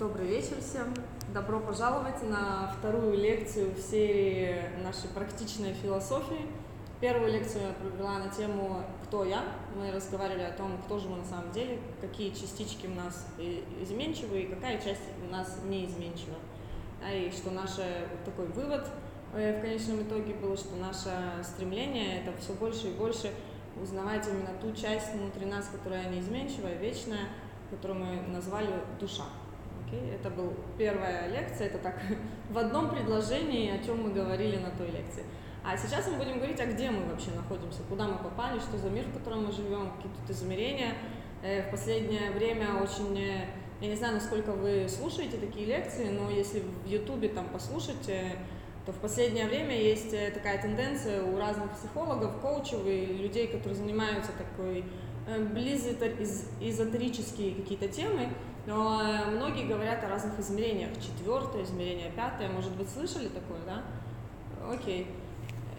Добрый вечер всем. Добро пожаловать на вторую лекцию в серии нашей практичной философии. Первую лекцию я провела на тему «Кто я?». Мы разговаривали о том, кто же мы на самом деле, какие частички у нас изменчивы и какая часть у нас неизменчива. И что наш такой вывод э, в конечном итоге был, что наше стремление – это все больше и больше узнавать именно ту часть внутри нас, которая неизменчивая, вечная, которую мы назвали душа. Okay? Это была первая лекция, это так в одном предложении, о чем мы говорили на той лекции. А сейчас мы будем говорить, а где мы вообще находимся, куда мы попали, что за мир, в котором мы живем, какие тут измерения. Э, в последнее время очень, э, я не знаю, насколько вы слушаете такие лекции, но если в Ютубе там послушать, э, то в последнее время есть такая тенденция у разных психологов, коучев и людей, которые занимаются такой близоэзотерические какие-то темы, но э, многие говорят о разных измерениях. Четвертое измерение, пятое. Может быть, слышали такое, да? Окей.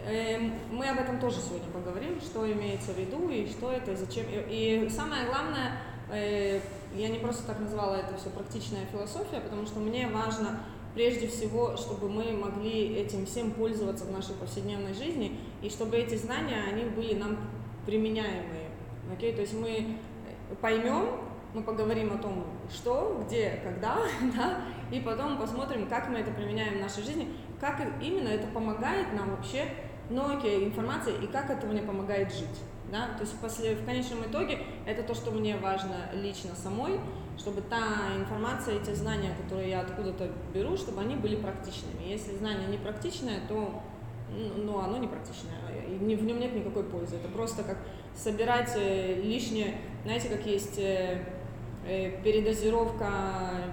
Эм, мы об этом тоже сегодня поговорим, что имеется в виду и что это, и зачем. И самое главное, э, я не просто так назвала это все практичная философия, потому что мне важно прежде всего, чтобы мы могли этим всем пользоваться в нашей повседневной жизни, и чтобы эти знания, они были нам применяемые. Окей? То есть мы поймем, мы поговорим о том, что, где, когда, да, и потом посмотрим, как мы это применяем в нашей жизни, как именно это помогает нам вообще, ну окей, информация, и как это мне помогает жить. Да? То есть после, в конечном итоге это то, что мне важно лично самой, чтобы та информация, эти знания, которые я откуда-то беру, чтобы они были практичными. Если знание не практичное, то ну, оно не практичное, и в нем нет никакой пользы. Это просто как собирать э, лишнее, знаете, как есть э, Э, передозировка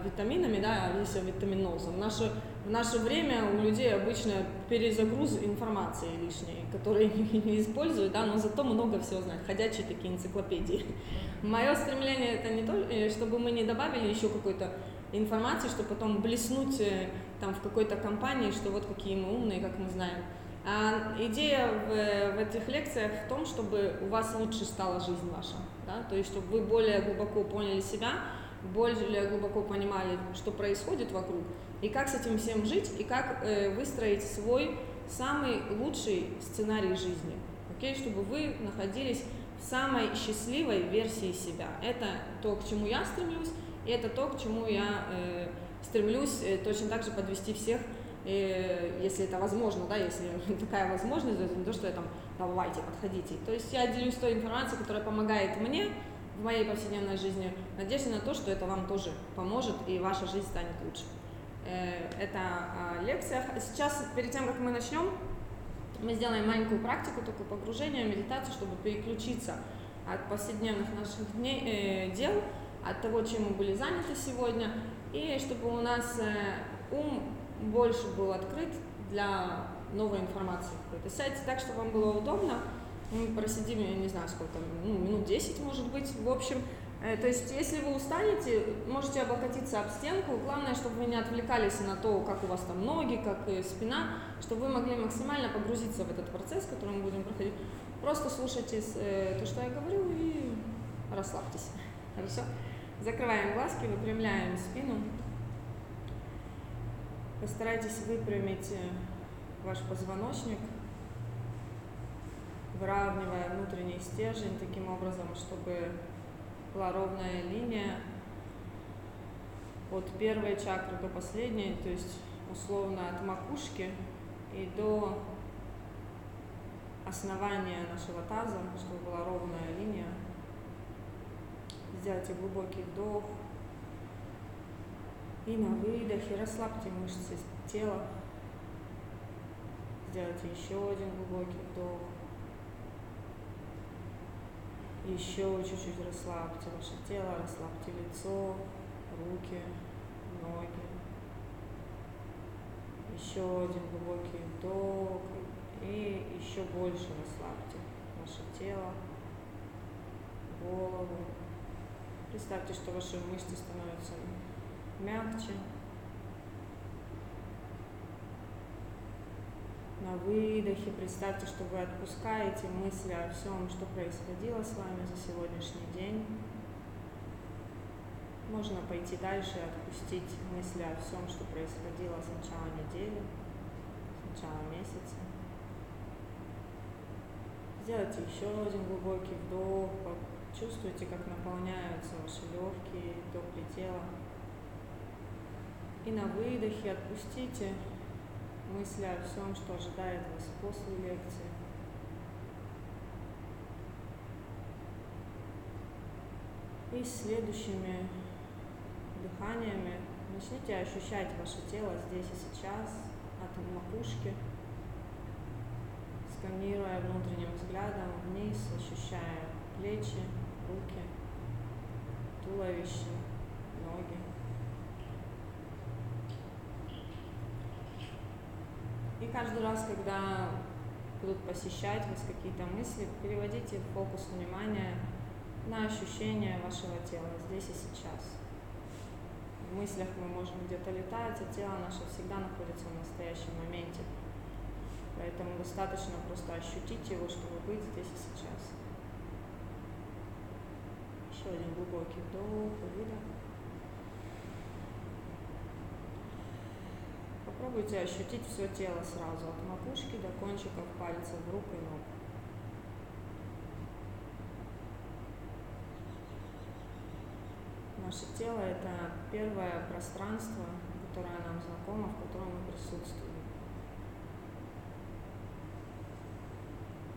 витаминами, да, если витаминозом. Наше, в наше время у людей обычно перезагруз информации лишней, которые не используют, да, но зато много всего знают, ходячие такие энциклопедии. Мое стремление это не то, чтобы мы не добавили еще какой-то информации, чтобы потом блеснуть там в какой-то компании, что вот какие мы умные, как мы знаем. А идея в, в этих лекциях в том, чтобы у вас лучше стала жизнь ваша, да? то есть чтобы вы более глубоко поняли себя, более глубоко понимали, что происходит вокруг, и как с этим всем жить, и как э, выстроить свой самый лучший сценарий жизни, окей, чтобы вы находились в самой счастливой версии себя. Это то, к чему я стремлюсь, и это то, к чему я э, стремлюсь э, точно так же подвести всех и, если это возможно, да, если такая возможность, это не то, что я там, давайте, подходите. То есть я делюсь той информацией, которая помогает мне в моей повседневной жизни, надежда на то, что это вам тоже поможет и ваша жизнь станет лучше. Э, это о лекциях. Сейчас, перед тем, как мы начнем, мы сделаем маленькую практику, такое погружение, медитацию, чтобы переключиться от повседневных наших дней, э, дел, от того, чем мы были заняты сегодня, и чтобы у нас э, ум больше был открыт для новой информации какой-то. Сядьте так, чтобы вам было удобно. Мы просидим, я не знаю сколько, ну, минут 10, может быть, в общем. Э, то есть, если вы устанете, можете облокотиться об стенку. Главное, чтобы вы не отвлекались на то, как у вас там ноги, как и спина, чтобы вы могли максимально погрузиться в этот процесс, который мы будем проходить. Просто слушайте э, то, что я говорю, и расслабьтесь. Хорошо? Закрываем глазки, выпрямляем спину. Постарайтесь выпрямить э, ваш позвоночник, выравнивая внутренний стержень таким образом, чтобы была ровная линия от первой чакры до последней, то есть условно от макушки и до основания нашего таза, чтобы была ровная линия. Сделайте глубокий вдох, и на выдохе расслабьте мышцы тела. Сделайте еще один глубокий вдох. Еще чуть-чуть расслабьте ваше тело, расслабьте лицо, руки, ноги. Еще один глубокий вдох и еще больше расслабьте ваше тело, голову. Представьте, что ваши мышцы становятся мягче. На выдохе представьте, что вы отпускаете мысли о всем, что происходило с вами за сегодняшний день. Можно пойти дальше и отпустить мысли о всем, что происходило с начала недели, с начала месяца. Сделайте еще один глубокий вдох, чувствуйте, как наполняются ваши легкие до предела. И на выдохе отпустите мысли о всем, что ожидает вас после лекции. И следующими дыханиями начните ощущать ваше тело здесь и сейчас, от макушки, сканируя внутренним взглядом вниз, ощущая плечи, руки, туловище, ноги. И каждый раз, когда будут посещать вас какие-то мысли, переводите фокус внимания на ощущение вашего тела здесь и сейчас. В мыслях мы можем где-то летать, а тело наше всегда находится в настоящем моменте. Поэтому достаточно просто ощутить его, чтобы быть здесь и сейчас. Еще один глубокий вдох и выдох. Попробуйте ощутить все тело сразу, от макушки до кончиков пальцев рук и ног. Наше тело – это первое пространство, которое нам знакомо, в котором мы присутствуем.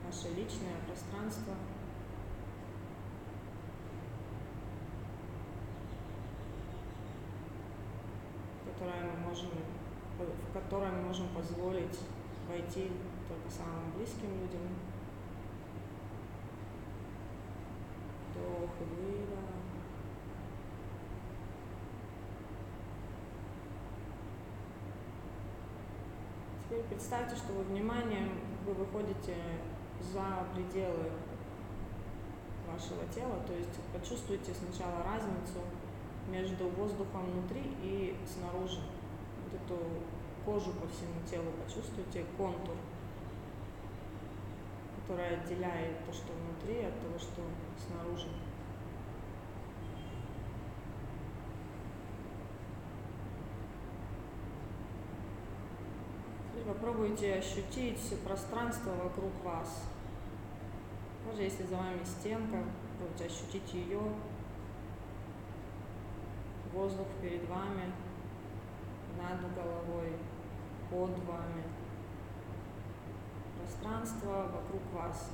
Наше личное пространство – которое мы можем, в которое мы можем позволить войти только самым близким людям. Вдох и выдох. Теперь представьте, что вы вниманием вы выходите за пределы вашего тела, то есть почувствуйте сначала разницу между воздухом внутри и снаружи. Эту кожу по всему телу почувствуйте, контур, который отделяет то, что внутри, от того, что снаружи. попробуйте ощутить все пространство вокруг вас. Даже если за вами стенка, попробуйте ощутить ее, воздух перед вами, над головой, под вами, пространство вокруг вас,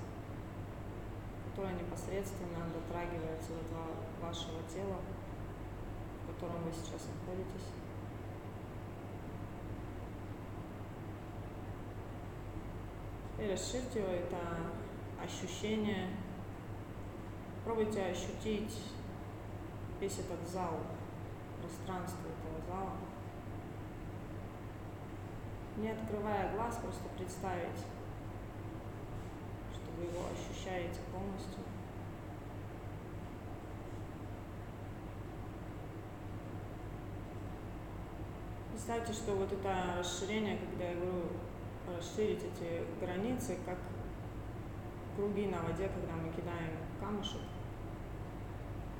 которое непосредственно дотрагивается до вашего тела, в котором вы сейчас находитесь. И расширьте это ощущение. Пробуйте ощутить весь этот зал, пространство этого зала. Не открывая глаз, просто представить, что вы его ощущаете полностью. Представьте, что вот это расширение, когда я говорю расширить эти границы, как круги на воде, когда мы кидаем камушек.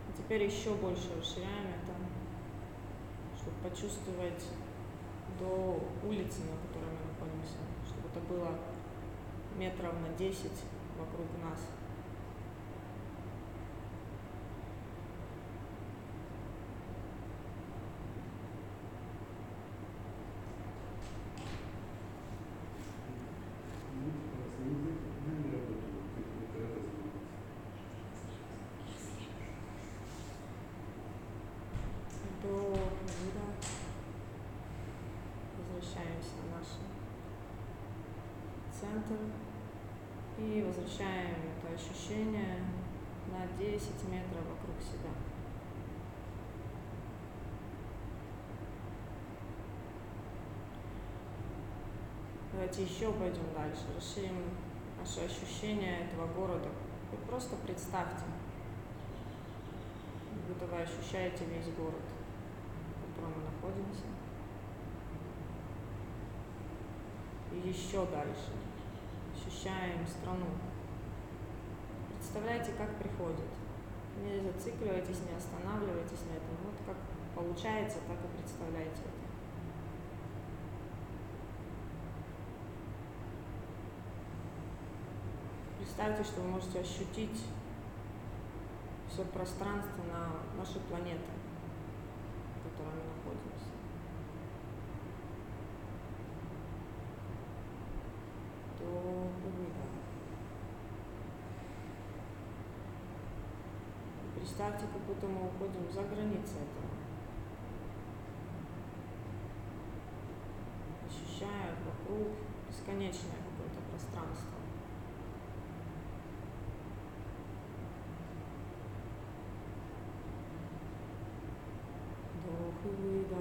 И теперь еще больше расширяем это, чтобы почувствовать до улицы, на которой мы находимся, чтобы это было метров на 10 вокруг нас. центр и возвращаем это ощущение на 10 метров вокруг себя. Давайте еще пойдем дальше, расширим наше ощущение этого города. Вы просто представьте, будто вы ощущаете весь город, в котором мы находимся. И еще дальше ощущаем страну. Представляете, как приходит Не зацикливайтесь, не останавливайтесь на этом. Вот как получается, так и представляйте это. Представьте, что вы можете ощутить все пространство на нашей планете, в которой мы находимся. До выдох. Представьте, как будто мы уходим за границы этого. Ощущая вокруг бесконечное какое-то пространство. Вдох и выдох.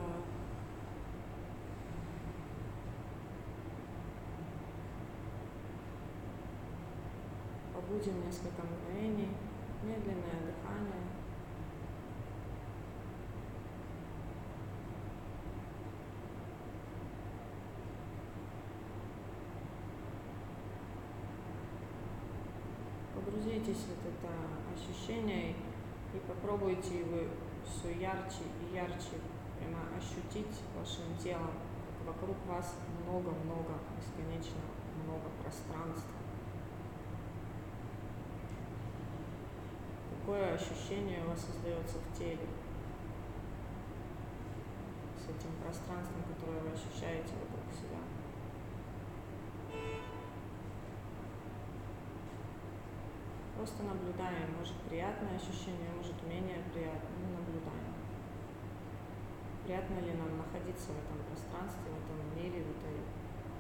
Побудем несколько мгновений. Медленное Погрузитесь в это ощущение и попробуйте вы все ярче и ярче прямо ощутить вашим телом, вокруг вас много-много, бесконечно много пространства. Какое ощущение у вас создается в теле с этим пространством, которое вы ощущаете вокруг себя? Просто наблюдаем, может приятное ощущение, может менее приятное, но наблюдаем. Приятно ли нам находиться в этом пространстве, в этом мире, в этой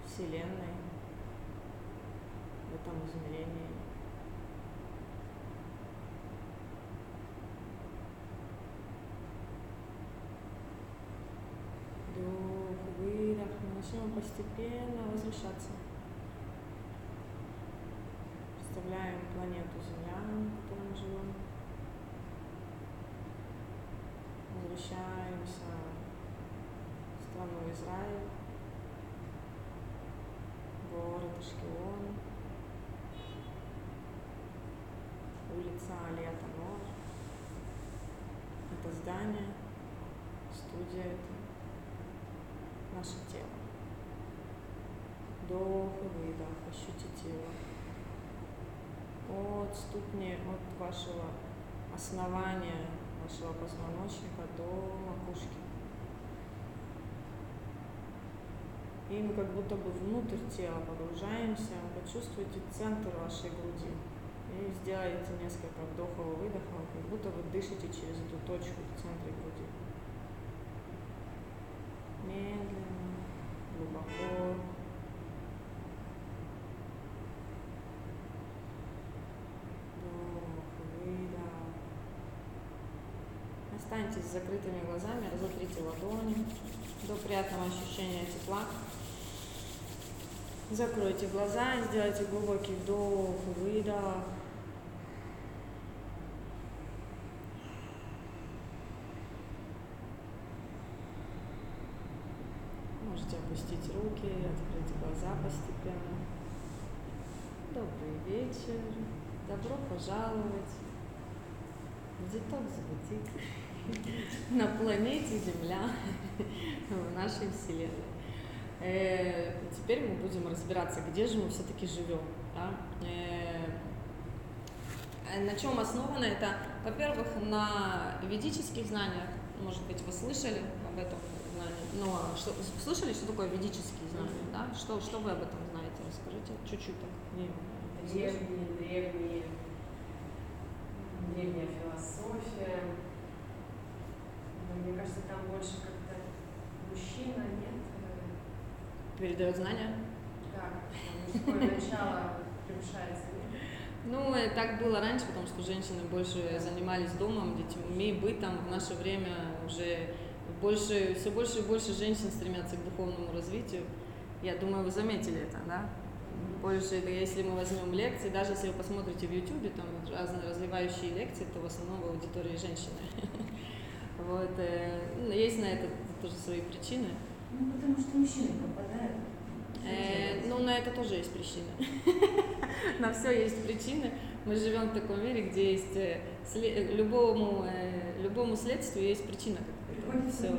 вселенной, в этом измерении. Вдох, выдох, мы начнем постепенно возвращаться представляем планету Земля, на которой мы живем. Возвращаемся в страну Израиль, город Ашкелон, улица Алия Тамор. Это здание, студия это наше тело. Вдох и выдох, ощутите его от ступни, от вашего основания, вашего позвоночника до макушки. И мы как будто бы внутрь тела погружаемся, почувствуйте центр вашей груди. И сделайте несколько вдохов и выдохов, как будто вы дышите через эту точку в центре груди. Медленно, глубоко. С закрытыми глазами, разотрите ладони до приятного ощущения тепла. Закройте глаза сделайте глубокий вдох, выдох. Можете опустить руки, открыть глаза постепенно. Добрый вечер. Добро пожаловать в детокс бутик на планете Земля, в нашей Вселенной. Э, теперь мы будем разбираться, где же мы все-таки живем. Да? Э, на чем основано это? Во-первых, на ведических знаниях, может быть, вы слышали об этом знании, но что, слышали, что такое ведические знания, да? Что, что вы об этом знаете? Расскажите чуть-чуть так. Древние, древние, древняя философия. Мне кажется, там больше как-то мужчина, нет? Передает знания? Как? Мужское начало превышается? Ну, э, так было раньше, потому что женщины больше занимались домом, детьми, бытом. В наше время уже больше, все больше и больше женщин стремятся к духовному развитию. Я думаю, вы заметили это, да? Больше, если мы возьмем лекции, даже если вы посмотрите в YouTube, там разные развивающие лекции, то в основном в аудитории женщины. Вот, э, ну, есть на это тоже свои причины. Ну, потому что мужчины попадают. Э, ну, на это тоже есть причины. На все есть причины. мы живем в таком мире, где есть э, сле- любому, э, любому следствию есть причина. Всё.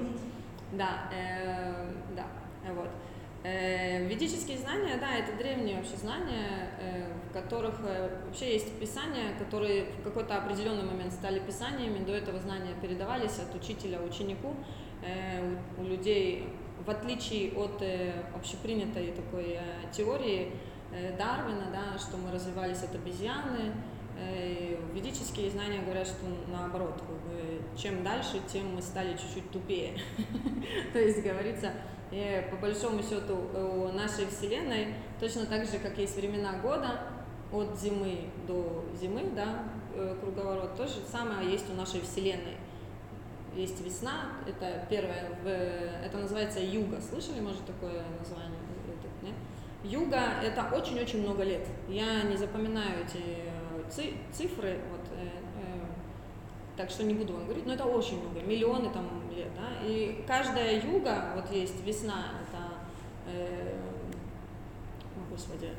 Да, э, да, вот. Э, ведические знания, да, это древние вообще знания, э, в которых э, вообще есть писания, которые в какой-то определенный момент стали писаниями, до этого знания передавались от учителя ученику, э, у, людей, в отличие от общепринятой такой теории Дарвина, да, что мы развивались от обезьяны, ведические знания говорят, что наоборот, чем дальше, тем мы стали чуть-чуть тупее. То есть говорится, и по большому счету у нашей Вселенной, точно так же, как есть времена года, от зимы до зимы, да, э, круговорот, то же самое есть у нашей Вселенной. Есть весна, это первое, это называется юга. Слышали, может, такое название? Нет? Юга – это очень-очень много лет. Я не запоминаю эти э, ци- цифры, вот, э, так что не буду вам говорить, но это очень много, миллионы там лет, да, и каждая юга, вот есть весна, это, э, о, господи,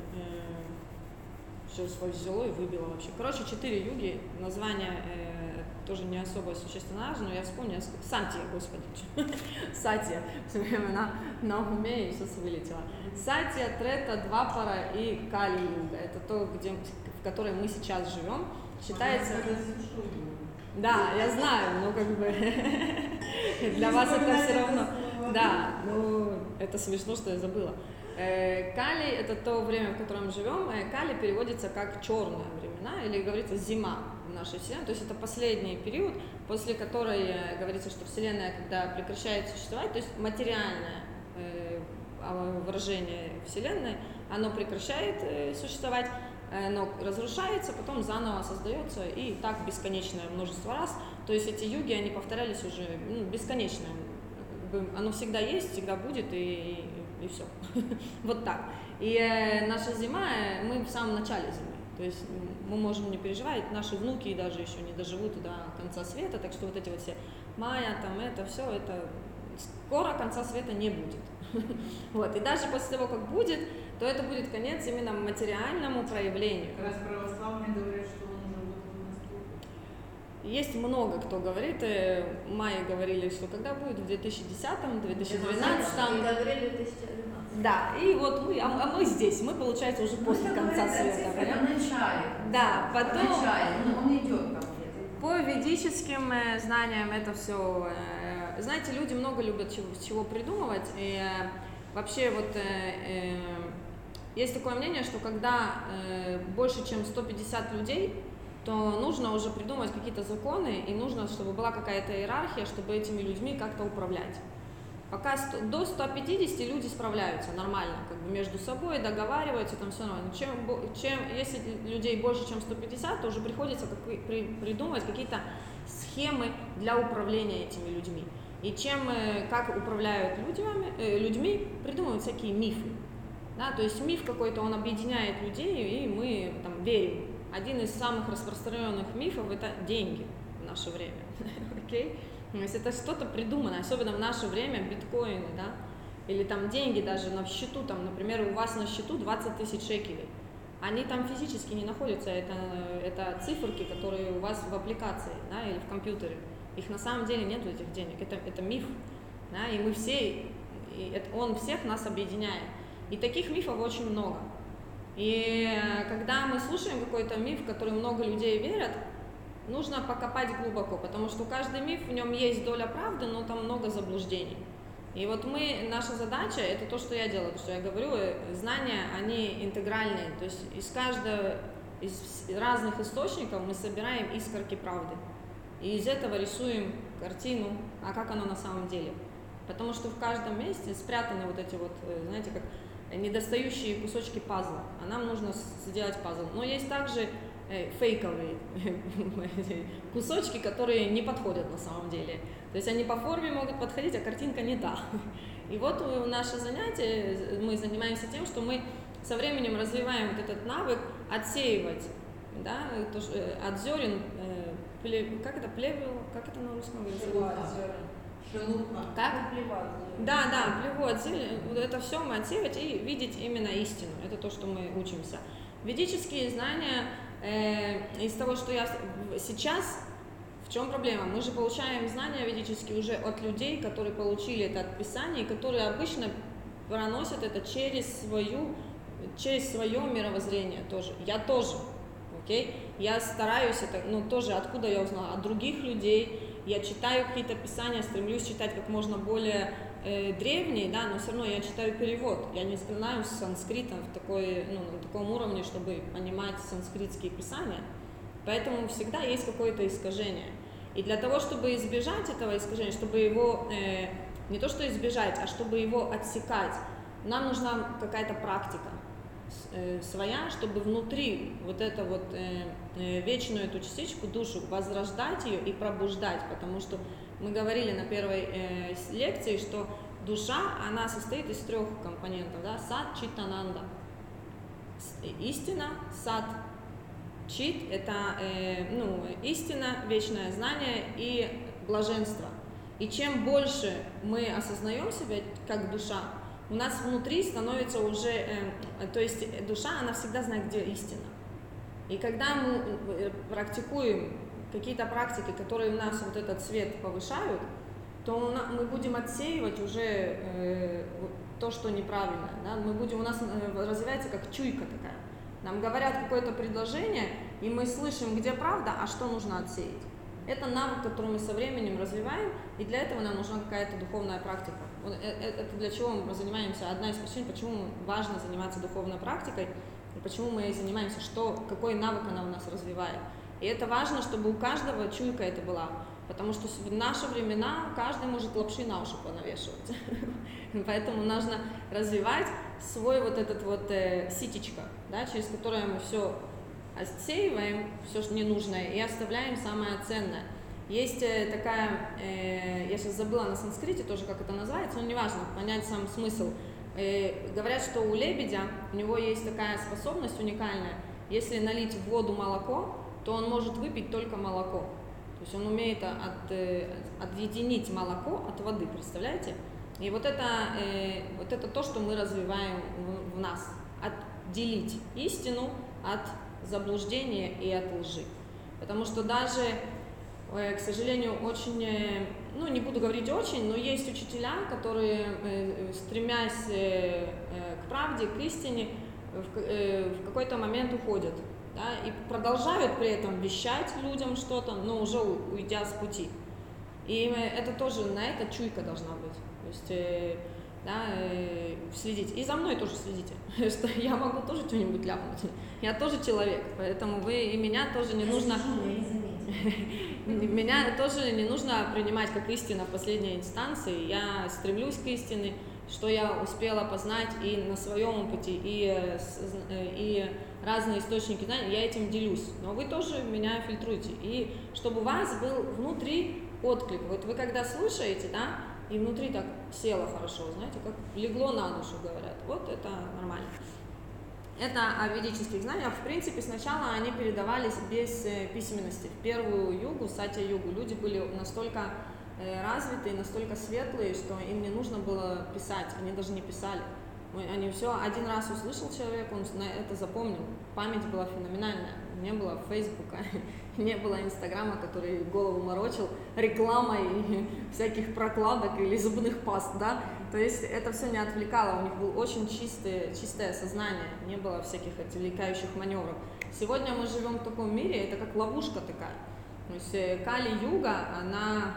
все свое взяло и выбило вообще. Короче, четыре юги, название э, тоже не особо существенно но я вспомню, Сатия, господи, Сатия, все время на, на уме и сейчас вылетело. Сатия, Трета, Двапара и Кали юга, это то, где, в которой мы сейчас живем, считается... Да, я знаю, но как бы для вас это все равно. Да, ну это смешно, что я забыла. Э, Кали это то время, в котором мы живем. Э, Кали переводится как черные времена или говорится зима в нашей Вселенной. То есть это последний период, после которой э, говорится, что Вселенная, когда прекращает существовать, то есть материальное а, выражение Вселенной, оно прекращает существовать, э, оно разрушается, потом заново создается, и так бесконечное множество раз. То есть эти юги, они повторялись уже ну, бесконечно. Оно всегда есть, всегда будет, и, и, все. Вот так. И э, наша зима, э, мы в самом начале зимы. То есть мы можем не переживать, наши внуки даже еще не доживут до конца света, так что вот эти вот все мая, там это все, это скоро конца света не будет. Вот. И даже после того, как будет, то это будет конец именно материальному проявлению. Как раз православные говорят, что он уже. Есть много кто говорит, э, майя говорили, что когда будет в 2010, 2012. говорили 2012. Да, и вот мы, а, а мы здесь, мы, получается, уже после Ну, это конца света. о начале. Да, потом- начале, ну, он идет там. По ведическим э, знаниям это все, знаете, люди много любят чего, чего придумывать, и э, вообще вот э, э, есть такое мнение, что когда больше чем 150 людей, то нужно уже придумать какие-то законы, и нужно, чтобы была какая-то иерархия, чтобы этими людьми как-то управлять. Пока сто- до 150 люди справляются нормально, как бы между собой договариваются, там все нормально. Чем, чем, если людей больше, чем 150, то уже приходится как- при- придумывать какие-то схемы для управления этими людьми. И чем, э, как управляют людьми, э, людьми, придумывают всякие мифы. Да, то есть миф какой-то, он объединяет людей, и мы там верим. Один из самых распространенных мифов – это деньги в наше время. Окей? То есть это что-то придуманное, особенно в наше время, биткоины, да, или там деньги даже на счету, там, например, у вас на счету 20 тысяч шекелей. Они там физически не находятся, это, это циферки, которые у вас в аппликации, да, или в компьютере. Их на самом деле нету этих денег, это, это миф, да, и мы все, и это, он всех нас объединяет. И таких мифов очень много. И э, когда мы слушаем какой-то миф, в который много людей верят, нужно покопать глубоко, потому что каждый миф, в нем есть доля правды, но там много заблуждений. И вот мы, наша задача, это то, что я делаю, то, что я говорю, э, знания, они интегральные, то есть из каждого, из разных источников мы собираем искорки правды. И из этого рисуем картину, а как оно на самом деле. Потому что в каждом месте спрятаны вот эти вот, э, знаете, как недостающие кусочки пазла, а нам нужно сделать пазл. Но есть также э, фейковые кусочки, которые не подходят на самом деле. То есть они по форме могут подходить, а картинка не та. И вот наше занятие, э, мы занимаемся тем, что мы со временем развиваем вот этот навык отсеивать, да, от зерен, э, пле- как это, плевел, как это на русском говорится? Шелуха. Как? Плевать. Да, да, плеву отсели, вот это все мы отсеивать и видеть именно истину. Это то, что мы учимся. Ведические знания э, из того, что я сейчас, в чем проблема? Мы же получаем знания ведические уже от людей, которые получили это от Писания, и которые обычно проносят это через свою, через свое мировоззрение тоже. Я тоже, окей? Я стараюсь это, ну тоже откуда я узнала? От других людей. Я читаю какие-то писания, стремлюсь читать как можно более э, древние, да, но все равно я читаю перевод. Я не знаю санскрита в такой, ну, на таком уровне, чтобы понимать санскритские писания. Поэтому всегда есть какое-то искажение. И для того, чтобы избежать этого искажения, чтобы его э, не то что избежать, а чтобы его отсекать, нам нужна какая-то практика с- своя, чтобы внутри вот это вот э, э, вечную эту частичку, душу, возрождать ее и пробуждать, потому что мы говорили на первой э, лекции, что душа, она состоит из трех компонентов, да, сад, читананда. Истина, сад, чит – это э, ну, истина, вечное знание и блаженство. И чем больше мы осознаем себя как душа, у нас внутри становится уже, э, то есть душа, она всегда знает, где истина. И когда мы э, практикуем какие-то практики, которые у нас вот этот цвет повышают, то мы будем отсеивать уже э, то, что неправильно. Да? Мы будем, у нас э, развивается как чуйка такая. Нам говорят какое-то предложение, и мы слышим, где правда, а что нужно отсеять. Это навык, который мы со временем развиваем, и для этого нам нужна какая-то духовная практика. Э- э- Это для чего мы занимаемся, одна из причин, почему важно заниматься духовной практикой, и почему мы ей занимаемся, что, какой навык она у нас развивает. И это важно, чтобы у каждого чуйка это была. Потому что в наши времена каждый может лапши на уши понавешивать. Поэтому нужно развивать свой вот этот вот э, ситечко, да, через которое мы все отсеиваем, все что ненужное, и оставляем самое ценное. Есть э, такая, э, я сейчас забыла на санскрите тоже, как это называется, но неважно, понять сам смысл. Э, говорят, что у лебедя, у него есть такая способность уникальная, если налить в воду молоко, то он может выпить только молоко. То есть он умеет от, э, отъединить молоко от воды, представляете? И вот это, э, вот это то, что мы развиваем в, в нас. Отделить истину от заблуждения и от лжи. Потому что даже, э, к сожалению, очень, э, ну не буду говорить очень, но есть учителя, которые, э, стремясь э, э, к правде, к истине, в, э, какой-то момент уходят. Да, и продолжают при этом вещать людям что-то, но уже уйдя с пути. И э, это тоже, на это чуйка должна быть. То есть, э, да, э, следить. И за мной тоже следите, что я могу тоже что-нибудь ляпнуть. Я тоже человек, поэтому вы и меня тоже не нужно... Меня тоже не нужно принимать как истина в последней инстанции. Я стремлюсь к истине, что я успела познать и на своем пути, и, э, э, и разные источники знаний, я этим делюсь. Но вы тоже меня фильтруете. И чтобы у вас был внутри отклик. Вот вы когда слушаете, да, и внутри так село хорошо, знаете, как легло на душу, говорят. Вот это нормально. Это о ведических знаниях. В принципе, сначала они передавались без э, письменности. В первую югу, сатья-югу, люди были настолько э, развитые, настолько светлые, что им не нужно было писать, они даже не писали. Они все один раз услышал человек, он на это запомнил. Память была феноменальная. Не было Фейсбука, не было Инстаграма, который голову морочил рекламой всяких прокладок или зубных паст, да. То есть это все не отвлекало, у них было очень чистое, чистое сознание, не было всяких отвлекающих маневров. Сегодня мы живем в таком мире, это как ловушка такая. То есть э, Кали-юга, она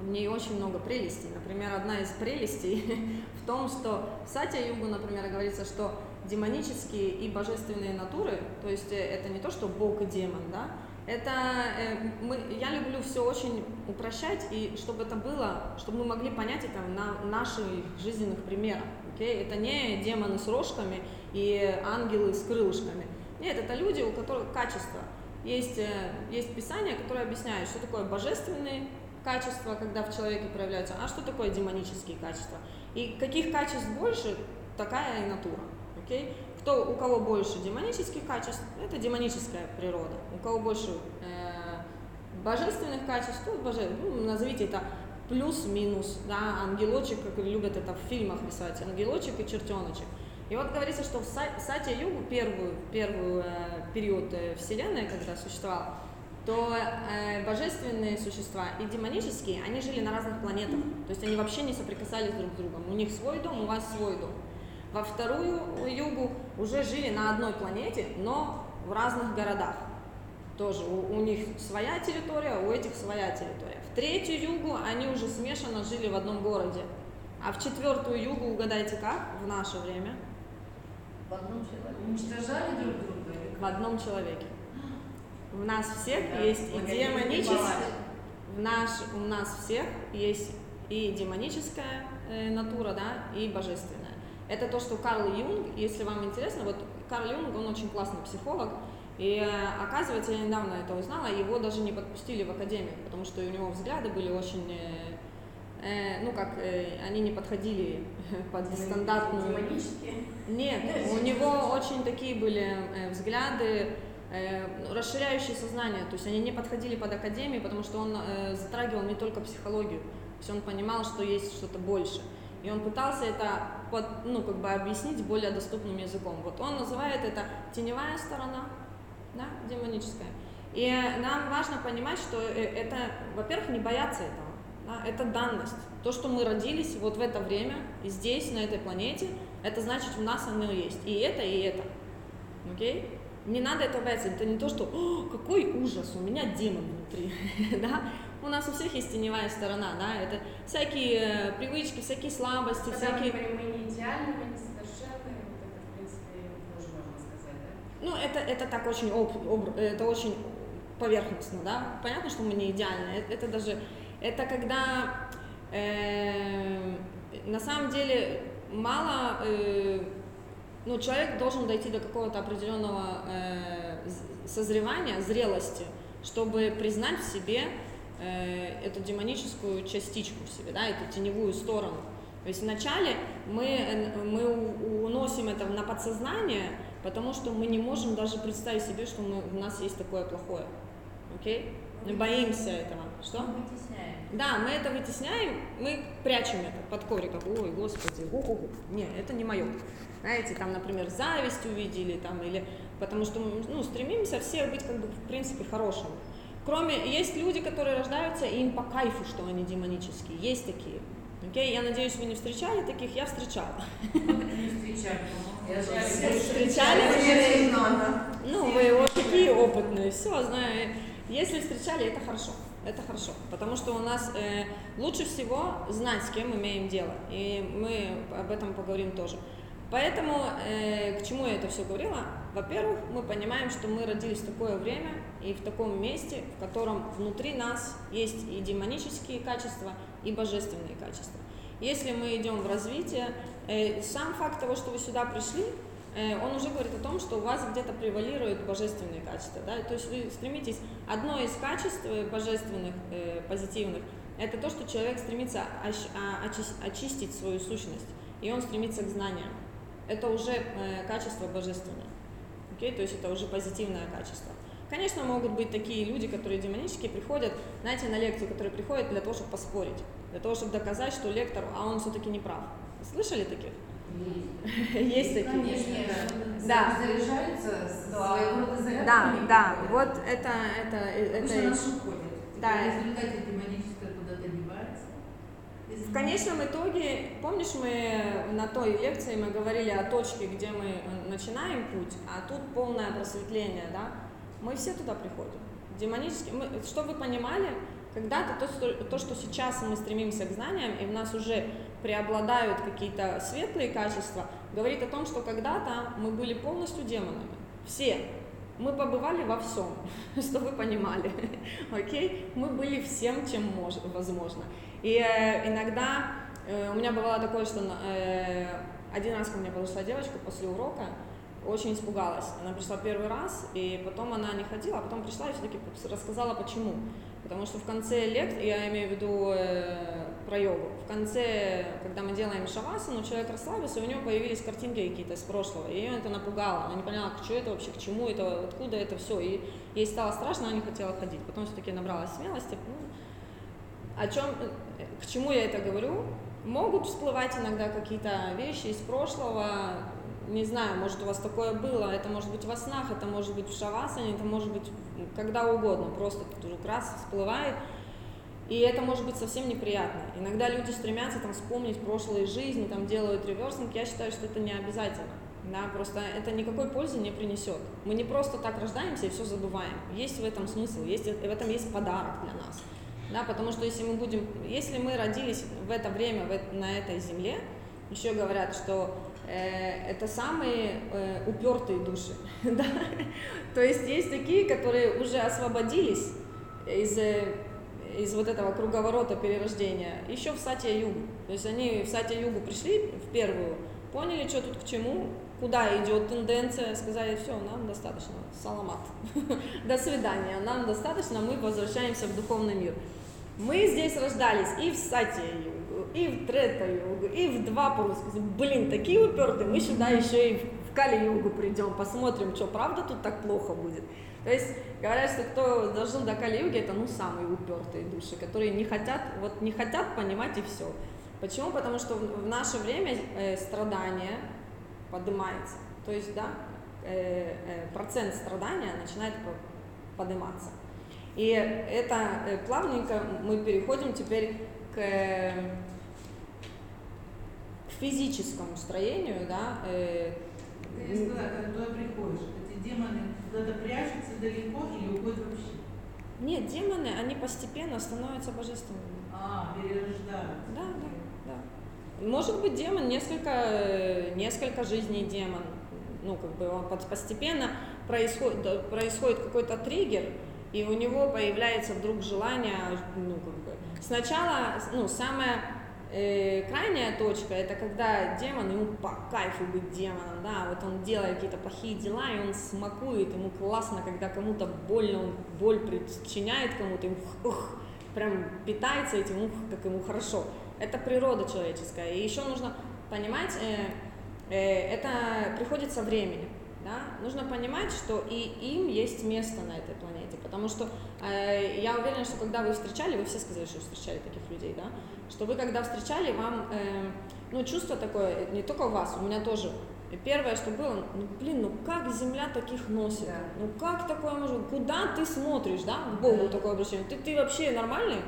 в ней очень много прелестей. Например, одна из прелестей в том, что в Сатья-югу, например, говорится, что демонические и божественные натуры, то есть э, это не то, что Бог и демон, да, это э, мы, я люблю все очень упрощать, и чтобы это было, чтобы мы могли понять это на наших жизненных примерах. окей? Это не демоны с рожками и ангелы с крылышками. Нет, это люди, у которых качество. Есть, э, есть писание, которое объясняет, что такое божественные качества, когда в человеке проявляются, а что такое демонические качества. И каких качеств больше, такая и натура. Окей? Кто, у кого больше демонических качеств, это демоническая природа. У кого больше э, божественных качеств, то боже, ну, назовите это плюс-минус, да, ангелочек, как любят это в фильмах рисовать, ангелочек и чертеночек. И вот говорится, что в Сатья Югу, первую, первую э, период э, Вселенной, когда существовал, то э, божественные существа и демонические, они жили на разных планетах. То есть они вообще не соприкасались друг с другом. У них свой дом, у вас свой дом. Во вторую югу уже жили на одной планете, но в разных городах. Тоже у, у них своя территория, у этих своя территория. В третью югу они уже смешанно жили в одном городе. А в четвертую югу, угадайте как, в наше время? В одном человеке. Уничтожали друг друга? В одном человеке. В нас всех да, есть и демоническая, в наш, у нас всех есть и демоническая э, натура, да, и божественная. Это то, что Карл Юнг, если вам интересно, вот Карл Юнг, он очень классный психолог, и э, оказывается, я недавно это узнала, его даже не подпустили в академию, потому что у него взгляды были очень, э, э ну как, э, они не подходили под стандартную... Демонические? Нет, у него очень такие были э, взгляды, Э, ну, расширяющие сознание, то есть они не подходили под академию, потому что он э, затрагивал не только психологию, то есть он понимал, что есть что-то больше. И он пытался это под, ну, как бы объяснить более доступным языком. Вот он называет это теневая сторона, да, демоническая. И нам важно понимать, что э, это, во-первых, не бояться этого. Да, это данность. То, что мы родились вот в это время, здесь, на этой планете, это значит, у нас оно есть. И это, и это. Окей? Okay? Не надо этого бояться, это не то, что О, какой ужас, у меня демон внутри, да, у нас у всех есть теневая сторона, да, это всякие э, привычки, всякие слабости, Когда всякие... мы мы не идеальны, мы не совершенны, вот это, в принципе, тоже можно сказать, да? Ну, это, это так очень, об, об, это очень поверхностно, да, понятно, что мы не идеальны, это, это даже, это когда э, на самом деле мало... Э, ну, человек должен дойти до какого-то определенного э, созревания, зрелости, чтобы признать в себе эту демоническую частичку в себе, да, эту теневую сторону. То есть вначале мы, э, мы уносим это на подсознание, потому что мы не можем даже представить себе, что мы, у нас есть такое плохое. Окей? Мы боимся этого. Что? Мы вытесняем. Да, мы это вытесняем, мы прячем это под ковриком. Ой, господи, у-у-у. Не, это не мое знаете, там, например, зависть увидели, там, или потому что, ну, стремимся все быть, как бы, в принципе, хорошими. Кроме, есть люди, которые рождаются, и им по кайфу, что они демонические, есть такие. Окей, я надеюсь, вы не встречали таких, я встречала. Не встречали, Встречали? Ну, вы вот такие опытные, все, знаю. Если встречали, это хорошо. Это хорошо, потому что у нас э, лучше всего знать, с кем имеем дело. И мы об этом поговорим тоже. Поэтому э, к чему я это все говорила? Во-первых, мы понимаем, что мы родились в такое время и в таком месте, в котором внутри нас есть и демонические качества, и божественные качества. Если мы идем в развитие, э, сам факт того, что вы сюда пришли, э, он уже говорит о том, что у вас где-то превалируют божественные качества. Да? То есть вы стремитесь, одно из качеств э, божественных, э, позитивных, это то, что человек стремится очистить свою сущность, и он стремится к знаниям это уже э, качество божественное. Окей, то есть это уже позитивное качество. Конечно, могут быть такие люди, которые демонические, приходят, знаете, на лекцию, которые приходят для того, чтобы поспорить, для того, чтобы доказать, что лектор, а он все-таки не прав. Слышали таких? Есть такие. Конечно. Да. Заряжаются своего рода. Да, да, вот это, это, это. Пусть уходит. Да. В результате демоническое куда-то девается. В конечном итоге, помнишь, мы на той лекции мы говорили о точке, где мы э, начинаем путь, а тут полное просветление, да? Мы все туда приходим. Демонически, мы, чтобы вы понимали, когда-то то, то, что сейчас мы стремимся к знаниям, и в нас уже преобладают какие-то светлые качества, говорит о том, что когда-то мы были полностью демонами. Все. Мы побывали во всем, чтобы вы понимали. Окей? Мы были всем, чем мож, возможно. И э, иногда э, у меня бывало такое, что э, один раз ко мне подошла девочка после урока, очень испугалась. Она пришла первый раз, и потом она не ходила, а потом пришла и все-таки рассказала, почему. Потому что в конце лекции, я имею в виду э, про йогу, в конце, когда мы делаем шавасану, человек расслабился, у него появились картинки какие-то из прошлого, и ее это напугало. Она не поняла, что это вообще, к чему это, откуда это все. И ей стало страшно, она не хотела ходить. Потом все-таки набралась смелости. Ну, о чем, к чему я это говорю? Могут всплывать иногда какие-то вещи из прошлого, не знаю, может у вас такое было, это может быть во снах, это может быть в шавасане, это может быть когда угодно, просто вдруг раз всплывает, и это может быть совсем неприятно. Иногда люди стремятся там вспомнить прошлые жизни, там делают реверсинг, я считаю, что это не обязательно. Да, просто это никакой пользы не принесет. Мы не просто так рождаемся и все забываем. Есть в этом смысл, есть, в этом есть подарок для нас. Да, потому что если мы будем, если мы родились в это время в, на этой земле, еще говорят, что э, это самые э, упертые души. да? То есть есть такие, которые уже освободились из, э, из вот этого круговорота перерождения еще в Сатья Югу. То есть они в Сатья Югу пришли в первую, поняли, что тут к чему, куда идет тенденция, сказали, все, нам достаточно, саламат, до свидания, нам достаточно, мы возвращаемся в духовный мир. Мы здесь рождались и в Сатья Югу, и в Трета Югу, и в два по-русски. Блин, такие упертые, мы сюда еще и в Кали Югу придем, посмотрим, что правда тут так плохо будет. То есть говорят, что кто дожил до Кали-юги, это ну самые упертые души, которые не хотят, вот не хотят понимать и все. Почему? Потому что в наше время э, страдания поднимается. То есть, да, э, э, процент страдания начинает подниматься. И это э, плавненько мы переходим теперь к, к физическому строению, да. Ты сказала, когда туда приходишь, эти демоны куда-то прячутся далеко или уходят вообще? Нет, демоны, они постепенно становятся божественными. А, перерождаются. Да, да. Может быть, демон, несколько, несколько жизней демон. Ну, как бы он постепенно происходит, происходит какой-то триггер, и у него появляется вдруг желание, ну, как бы, сначала, ну, самая э, крайняя точка, это когда демон, ему по кайфу быть демоном, да, вот он делает какие-то плохие дела, и он смакует, ему классно, когда кому-то больно, он боль причиняет кому-то, ему, ух, прям питается этим, ух, как ему хорошо. Это природа человеческая. И еще нужно понимать, э, э, это приходит со временем. Да? Нужно понимать, что и им есть место на этой планете. Потому что э, я уверена, что когда вы встречали, вы все сказали, что встречали таких людей, да? что вы когда встречали, вам э, ну, чувство такое, не только у вас, у меня тоже. Первое, что было, ну блин, ну как Земля таких носит? Да. Ну как такое может? Куда ты смотришь, да? К Богу да. такое обращение. Ты, ты вообще нормальный?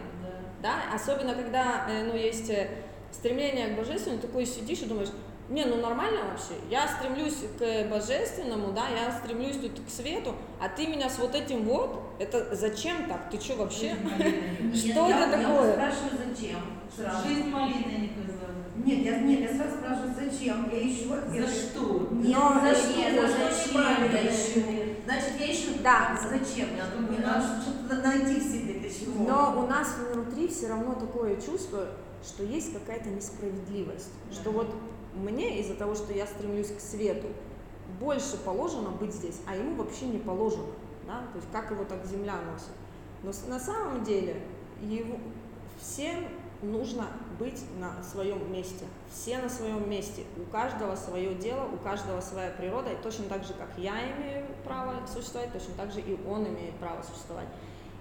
Да, особенно когда, э, ну, есть э, стремление к божественному, такой сидишь и думаешь, не, ну нормально вообще, я стремлюсь к божественному, да, я стремлюсь тут к свету, а ты меня с вот этим вот, это зачем так, ты что вообще, что это такое? Я спрашиваю, зачем? Жизнь малины нет, я, нет, я сразу спрашиваю, зачем? Я ищу ответ. За что? Нет, Но за что? Зачем я ищу? Значит, я ищу, да, зачем? Я думаю, надо что-то найти в себе для чего. Но у нас внутри все равно такое чувство, что есть какая-то несправедливость. Да. Что вот мне из-за того, что я стремлюсь к свету, больше положено быть здесь, а ему вообще не положено. Да? То есть как его так земля носит. Но на самом деле его, всем нужно быть на своем месте. Все на своем месте. У каждого свое дело, у каждого своя природа. И точно так же, как я имею право существовать, точно так же и он имеет право существовать.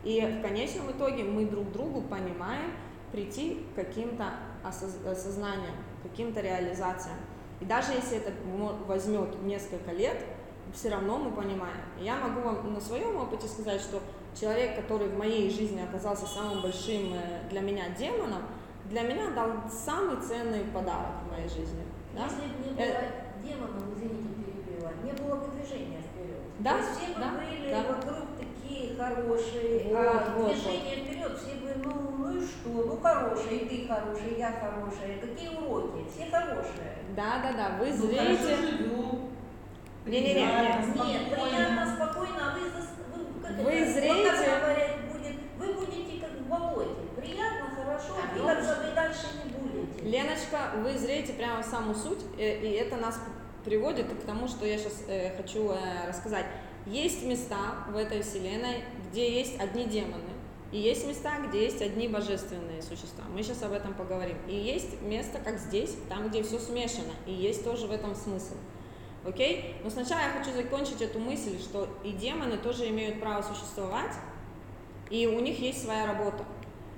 И в конечном итоге мы друг другу понимаем прийти к каким-то осознаниям, каким-то реализациям. И даже если это возьмет несколько лет, все равно мы понимаем. Я могу вам на своем опыте сказать, что человек, который в моей жизни оказался самым большим э, для меня демоном, для меня дал самый ценный подарок в моей жизни. Да? Если бы не было э... демона, извините, перебила, не было бы движения вперед. Да? То есть все бы да? были да. вокруг такие хорошие, вот, а вот, движение вот. вперед, все бы, ну, ну и что, ну хорошие, ты хороший, я хорошая, какие уроки, все хорошие. Да, да, да, вы ну, зрите. Не-не-не, нет, нет, приятно, спокойно, а вы, вы, вы это, зрите. Вот говорят, будет, вы будете как в болоте, приятно, хорошо, а двигаться вы дальше не будете. Леночка, вы зрите прямо в саму суть, э, и это нас приводит к тому, что я сейчас э, хочу э, рассказать. Есть места в этой вселенной, где есть одни демоны, и есть места, где есть одни божественные существа. Мы сейчас об этом поговорим. И есть место, как здесь, там, где все смешано, и есть тоже в этом смысл. Окей? Но сначала я хочу закончить эту мысль, что и демоны тоже имеют право существовать, и у них есть своя работа.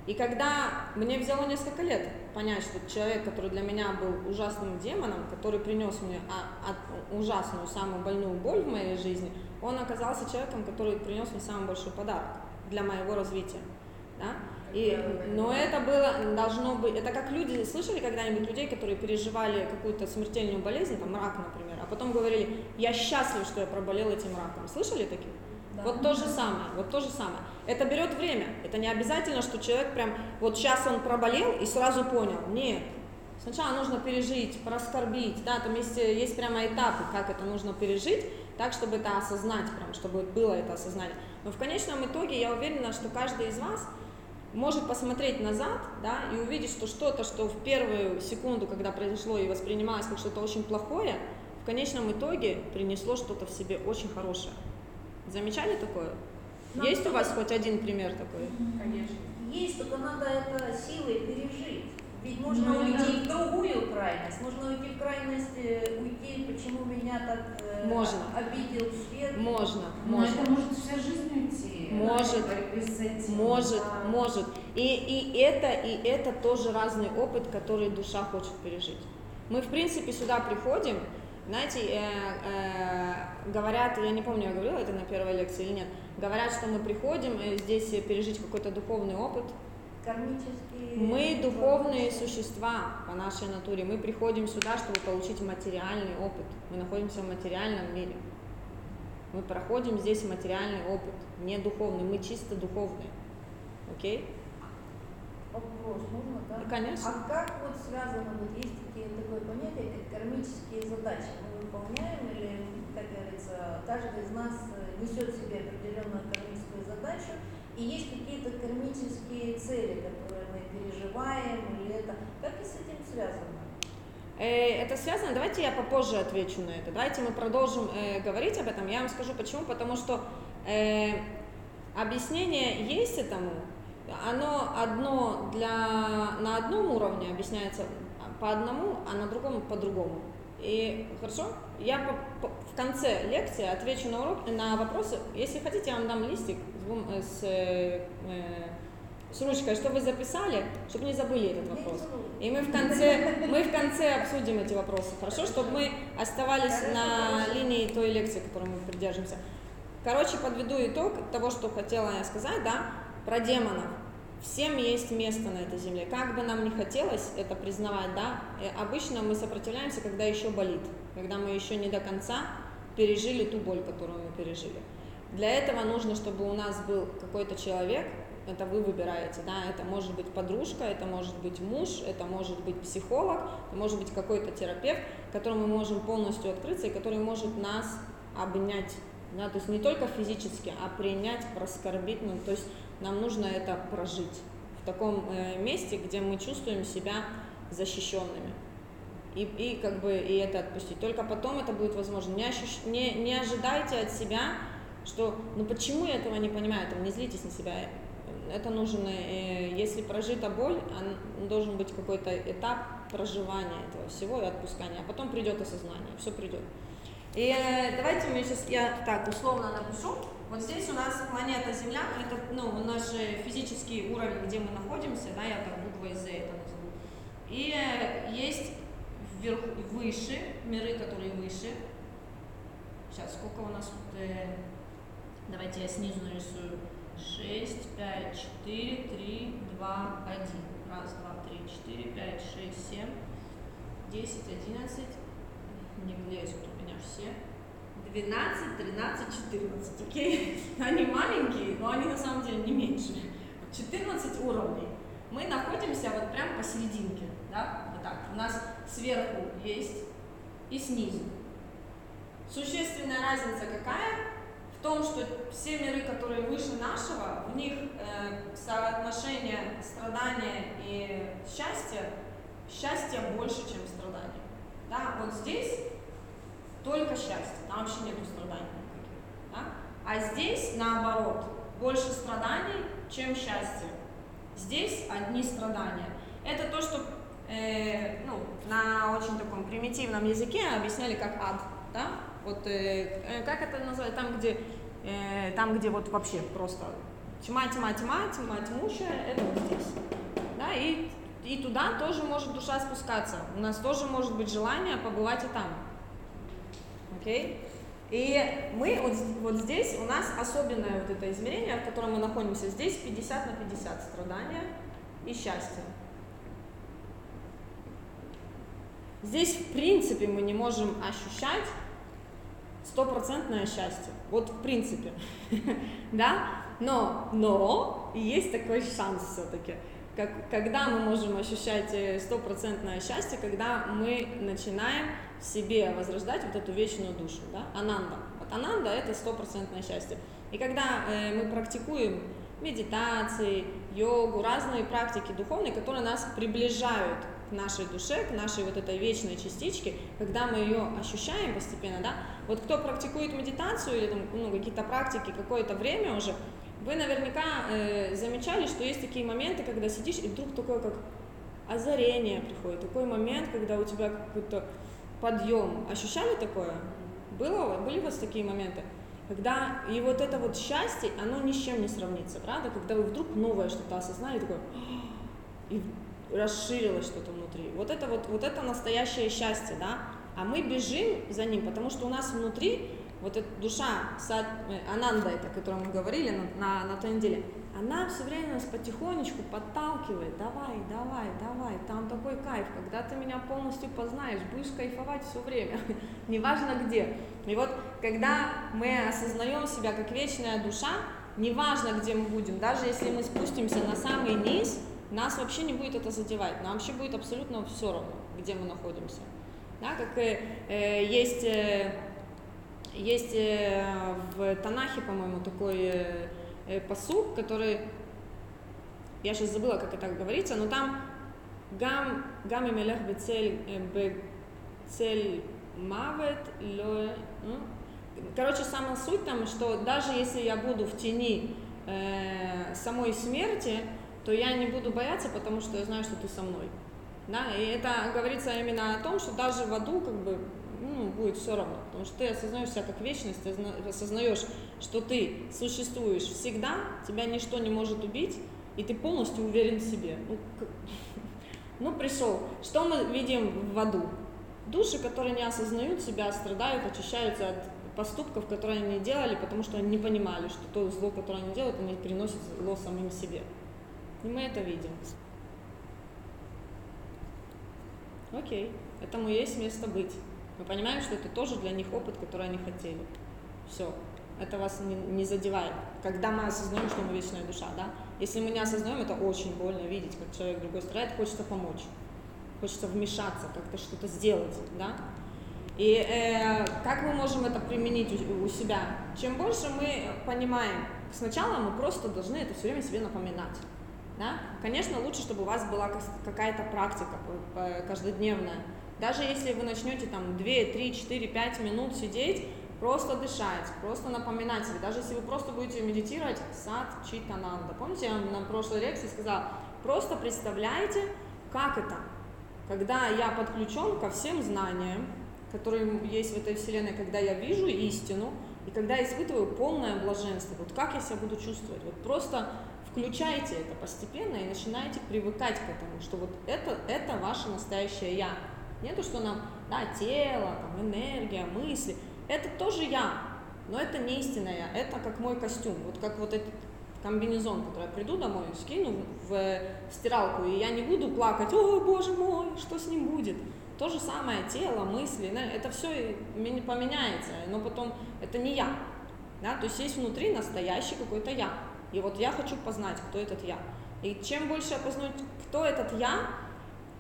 И когда мне взяло несколько лет понять, что человек, который для меня был ужасным демоном, который принес мне а, ужасную, самую больную боль в моей жизни, он оказался человеком, который принес мне самый большой подарок для моего развития. Да? И, но это было, должно быть, это как люди, слышали когда-нибудь людей, которые переживали какую-то смертельную болезнь, там рак, например, а потом говорили, я счастлив, что я проболел этим раком. Слышали таких? Да. Вот то же самое, вот то же самое. Это берет время. Это не обязательно, что человек прям, вот сейчас он проболел и сразу понял. Нет. Сначала нужно пережить, проскорбить, да, там есть, есть прямо этапы, как это нужно пережить, так, чтобы это осознать, прям, чтобы было это осознание. Но в конечном итоге я уверена, что каждый из вас может посмотреть назад, да, и увидеть, что что-то, что в первую секунду, когда произошло и воспринималось как что-то очень плохое, в конечном итоге принесло что-то в себе очень хорошее. Замечали такое? Ну, Есть у вас хоть один пример такой? Конечно. Есть, только надо это силой пережить. Ведь можно Ну, уйти это- в другую крайность. Можно уйти в крайность, э, уйти, почему меня так э, Можно. обидел свет. Можно, Но можно. это может вся жизнь уйти. Может. Этим. Может, Да. может. И, и это, и это тоже разный опыт, который душа хочет пережить. Мы, в принципе, сюда приходим, знаете, э, э, говорят, я не помню, я говорила это на первой лекции или нет, говорят, что мы приходим э, здесь пережить какой-то духовный опыт. Кармические... Мы духовные существа по нашей натуре, мы приходим сюда, чтобы получить материальный опыт. Мы находимся в материальном мире. Мы проходим здесь материальный опыт, не духовный, мы чисто духовные. Окей? Вопрос можно, да? Конечно. А как вот связано, вот есть такие, такое понятие, как кармические задачи? Мы выполняем или, как говорится, каждый из нас э, несет себе определенную кармическую задачу, и есть какие-то кармические цели, которые переживаем, или это... Как и с этим связано? Э, Это связано, давайте я попозже отвечу на это. Давайте мы продолжим э, говорить об этом. Я вам скажу почему. Потому что э, объяснение есть этому. Оно одно для, на одном уровне объясняется по одному, а на другом по другому. И хорошо, я по- по- в конце лекции отвечу на, урок, на вопросы. Если хотите, я вам дам листик с, э, э, с ручкой, чтобы вы записали, чтобы не забыли этот вопрос. И мы в конце, мы в конце обсудим эти вопросы, хорошо? Чтобы мы оставались на линии той лекции, которой мы придерживаемся. Короче, подведу итог того, что хотела я сказать, да, про демонов. Всем есть место на этой земле. Как бы нам ни хотелось это признавать, да, э, обычно мы сопротивляемся, когда еще болит, когда мы еще не до конца пережили ту боль, которую мы пережили. Для этого нужно, чтобы у нас был какой-то человек, это вы выбираете, да, это может быть подружка, это может быть муж, это может быть психолог, это может быть какой-то терапевт, которому мы можем полностью открыться и который может нас обнять, да, то есть не только физически, а принять, проскорбить, ну, то есть нам нужно это прожить в таком э, месте, где мы чувствуем себя защищенными. И, и как бы и это отпустить. Только потом это будет возможно. Не, ощущ... не, не ожидайте от себя, что ну почему я этого не понимаю, там, не злитесь на себя. Это нужно, э, если прожита боль, должен быть какой-то этап проживания этого всего и отпускания, а потом придет осознание, все придет. И э, давайте мы сейчас, я так условно напишу, вот здесь у нас планета Земля, это ну, наш э, физический уровень, где мы находимся, да, я так буквой Z это назову. И есть вверху, выше, миры, которые выше. Сейчас, сколько у нас тут? давайте я снизу нарисую. 6, 5, 4, 3, 2, 1. Раз, два, три, четыре, пять, шесть, семь, десять, одиннадцать. Не влезут у меня все. 12, 13, 14, окей? Они маленькие, но они на самом деле не меньше. 14 уровней. Мы находимся вот прям посерединке, да, вот так. У нас сверху есть и снизу. Существенная разница какая? В том, что все миры, которые выше нашего, в них э, соотношение страдания и счастья, счастья больше, чем страдания. Да, вот здесь только счастье, там вообще нету страданий никаких. Да? А здесь, наоборот, больше страданий, чем счастья. Здесь одни страдания. Это то, что э, ну, на очень таком примитивном языке объясняли как ад. Да? Вот э, э, как это называют, там где, э, там, где вот вообще просто Тьма, тьма, тьма, тьма тьмущая, это вот здесь. Да, и, и туда тоже может душа спускаться. У нас тоже может быть желание побывать и там. Окей? И мы вот, вот здесь, у нас особенное вот это измерение, в котором мы находимся. Здесь 50 на 50 страдания и счастье. Здесь, в принципе, мы не можем ощущать стопроцентное счастье. Вот в принципе. да? Но, но есть такой шанс все-таки. Как, когда мы можем ощущать э, стопроцентное счастье, когда мы начинаем в себе возрождать вот эту вечную душу, да? Ананда. Вот ананда это стопроцентное счастье. И когда э, мы практикуем медитации, йогу, разные практики духовные, которые нас приближают нашей душе, к нашей вот этой вечной частичке, когда мы ее ощущаем постепенно, да, вот кто практикует медитацию или там, ну, какие-то практики какое-то время уже, вы наверняка э, замечали, что есть такие моменты, когда сидишь, и вдруг такое как озарение приходит, такой момент, когда у тебя какой-то подъем. Ощущали такое? Было, были у вас такие моменты? Когда и вот это вот счастье, оно ни с чем не сравнится, правда? Когда вы вдруг новое что-то осознали, такое, и расширилось что-то внутри. Вот это вот, вот это настоящее счастье, да? А мы бежим за ним, потому что у нас внутри вот эта душа, э, Ананда это, о котором мы говорили на, на, на той неделе, она все время нас потихонечку подталкивает, давай, давай, давай, там такой кайф, когда ты меня полностью познаешь, будешь кайфовать все время, неважно где. И вот когда мы осознаем себя как вечная душа, неважно где мы будем, даже если мы спустимся на самый низ, нас вообще не будет это задевать, нам вообще будет абсолютно все равно, где мы находимся. Да, как э, э, есть, э, есть э, в Танахе, по-моему, такой э, э, посук, который, я сейчас забыла, как это говорится, но там гам, гам и мелех бецель, э, бецель мавет, ло, ну, короче, самая суть там, что даже если я буду в тени э, самой смерти, то я не буду бояться, потому что я знаю, что ты со мной. Да, и это говорится именно о том, что даже в аду как бы ну, будет все равно, потому что ты осознаешь себя как вечность, ты осознаешь, что ты существуешь всегда, тебя ничто не может убить, и ты полностью уверен в себе. Ну, ну пришел. Что мы видим в аду? Души, которые не осознают себя, страдают, очищаются от поступков, которые они делали, потому что они не понимали, что то зло, которое они делают, они приносят зло самим себе. И мы это видим. Окей, этому есть место быть. Мы понимаем, что это тоже для них опыт, который они хотели. Все, это вас не, не задевает. Когда мы осознаем, что мы вечная душа, да? Если мы не осознаем, это очень больно видеть, как человек другой страдает, хочется помочь, хочется вмешаться, как-то что-то сделать, да? И э, как мы можем это применить у, у себя? Чем больше мы понимаем, сначала мы просто должны это все время себе напоминать. Да? Конечно, лучше, чтобы у вас была какая-то практика каждодневная. Даже если вы начнете там 2, 3, 4, 5 минут сидеть, просто дышать, просто напоминать себе. Даже если вы просто будете медитировать, сад читананда. Помните, я вам на прошлой лекции сказала, просто представляйте, как это, когда я подключен ко всем знаниям, которые есть в этой вселенной, когда я вижу истину, и когда испытываю полное блаженство, вот как я себя буду чувствовать, вот просто включайте это постепенно и начинаете привыкать к этому, что вот это, это ваше настоящее я. Не то, что нам, да, тело, там, энергия, мысли, это тоже я, но это не истинное я, это как мой костюм, вот как вот этот комбинезон, который я приду домой, скину в стиралку, и я не буду плакать, о, боже мой, что с ним будет. То же самое тело, мысли, это все поменяется, но потом это не я. Да? То есть есть внутри настоящий какой-то я. И вот я хочу познать, кто этот я. И чем больше я познаю, кто этот я,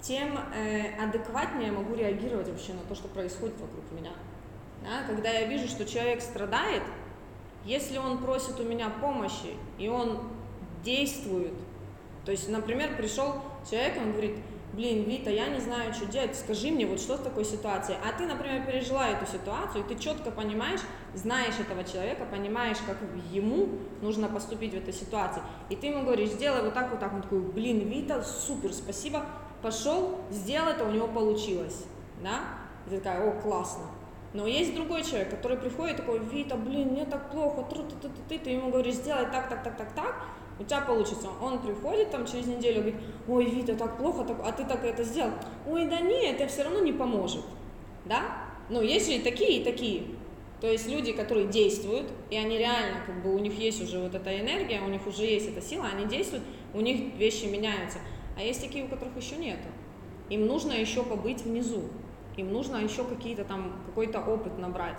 тем э, адекватнее я могу реагировать вообще на то, что происходит вокруг меня. Да? Когда я вижу, что человек страдает, если он просит у меня помощи, и он действует, то есть, например, пришел человек, он говорит, блин, Вита, я не знаю, что делать, скажи мне, вот что в такой ситуации. А ты, например, пережила эту ситуацию, и ты четко понимаешь, знаешь этого человека, понимаешь, как ему нужно поступить в этой ситуации. И ты ему говоришь, сделай вот так, вот так. Он такой, блин, Вита, супер, спасибо. Пошел, сделал это, у него получилось. Да? И ты такая, о, классно. Но есть другой человек, который приходит такой, Вита, блин, мне так плохо, тру ты, ты, ты, ты ему говоришь, сделай так, так, так, так, так, у тебя получится. Он приходит там через неделю, говорит, ой, Вита, так плохо, так, а ты так это сделал. Ой, да нет, это все равно не поможет, да? Но есть и такие, и такие. То есть люди, которые действуют, и они реально, как бы у них есть уже вот эта энергия, у них уже есть эта сила, они действуют, у них вещи меняются. А есть такие, у которых еще нету. Им нужно еще побыть внизу им нужно еще какие-то там, какой-то опыт набрать.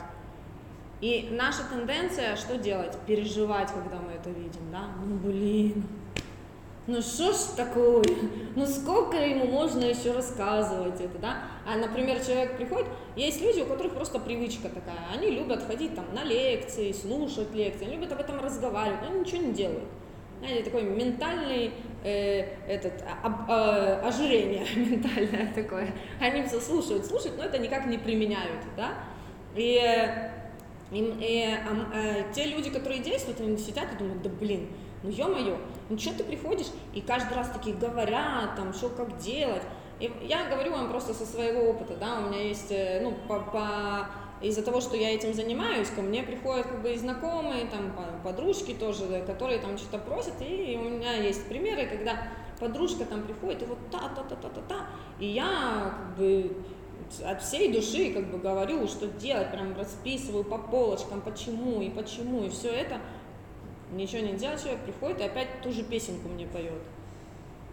И наша тенденция, что делать? Переживать, когда мы это видим, да? Ну, блин, ну что ж такое? Ну сколько ему можно еще рассказывать это, да? А, например, человек приходит, есть люди, у которых просто привычка такая, они любят ходить там на лекции, слушать лекции, они любят об этом разговаривать, но они ничего не делают. Знаете, такой ментальный э, этот, а, а, ожирение ментальное такое. Они все слушают, слушают, но это никак не применяют, да. И, и, и а, а, те люди, которые действуют, они сидят и думают, да блин, ну ё-моё, ну что ты приходишь и каждый раз такие говорят, там, что как делать. И я говорю вам просто со своего опыта, да, у меня есть, э, ну, по, по из-за того, что я этим занимаюсь, ко мне приходят как бы и знакомые, там, подружки тоже, которые там что-то просят, и у меня есть примеры, когда подружка там приходит, и вот та-та-та-та-та-та, и я как бы от всей души как бы говорю, что делать, прям расписываю по полочкам, почему и почему, и все это, ничего не делает, человек приходит и опять ту же песенку мне поет.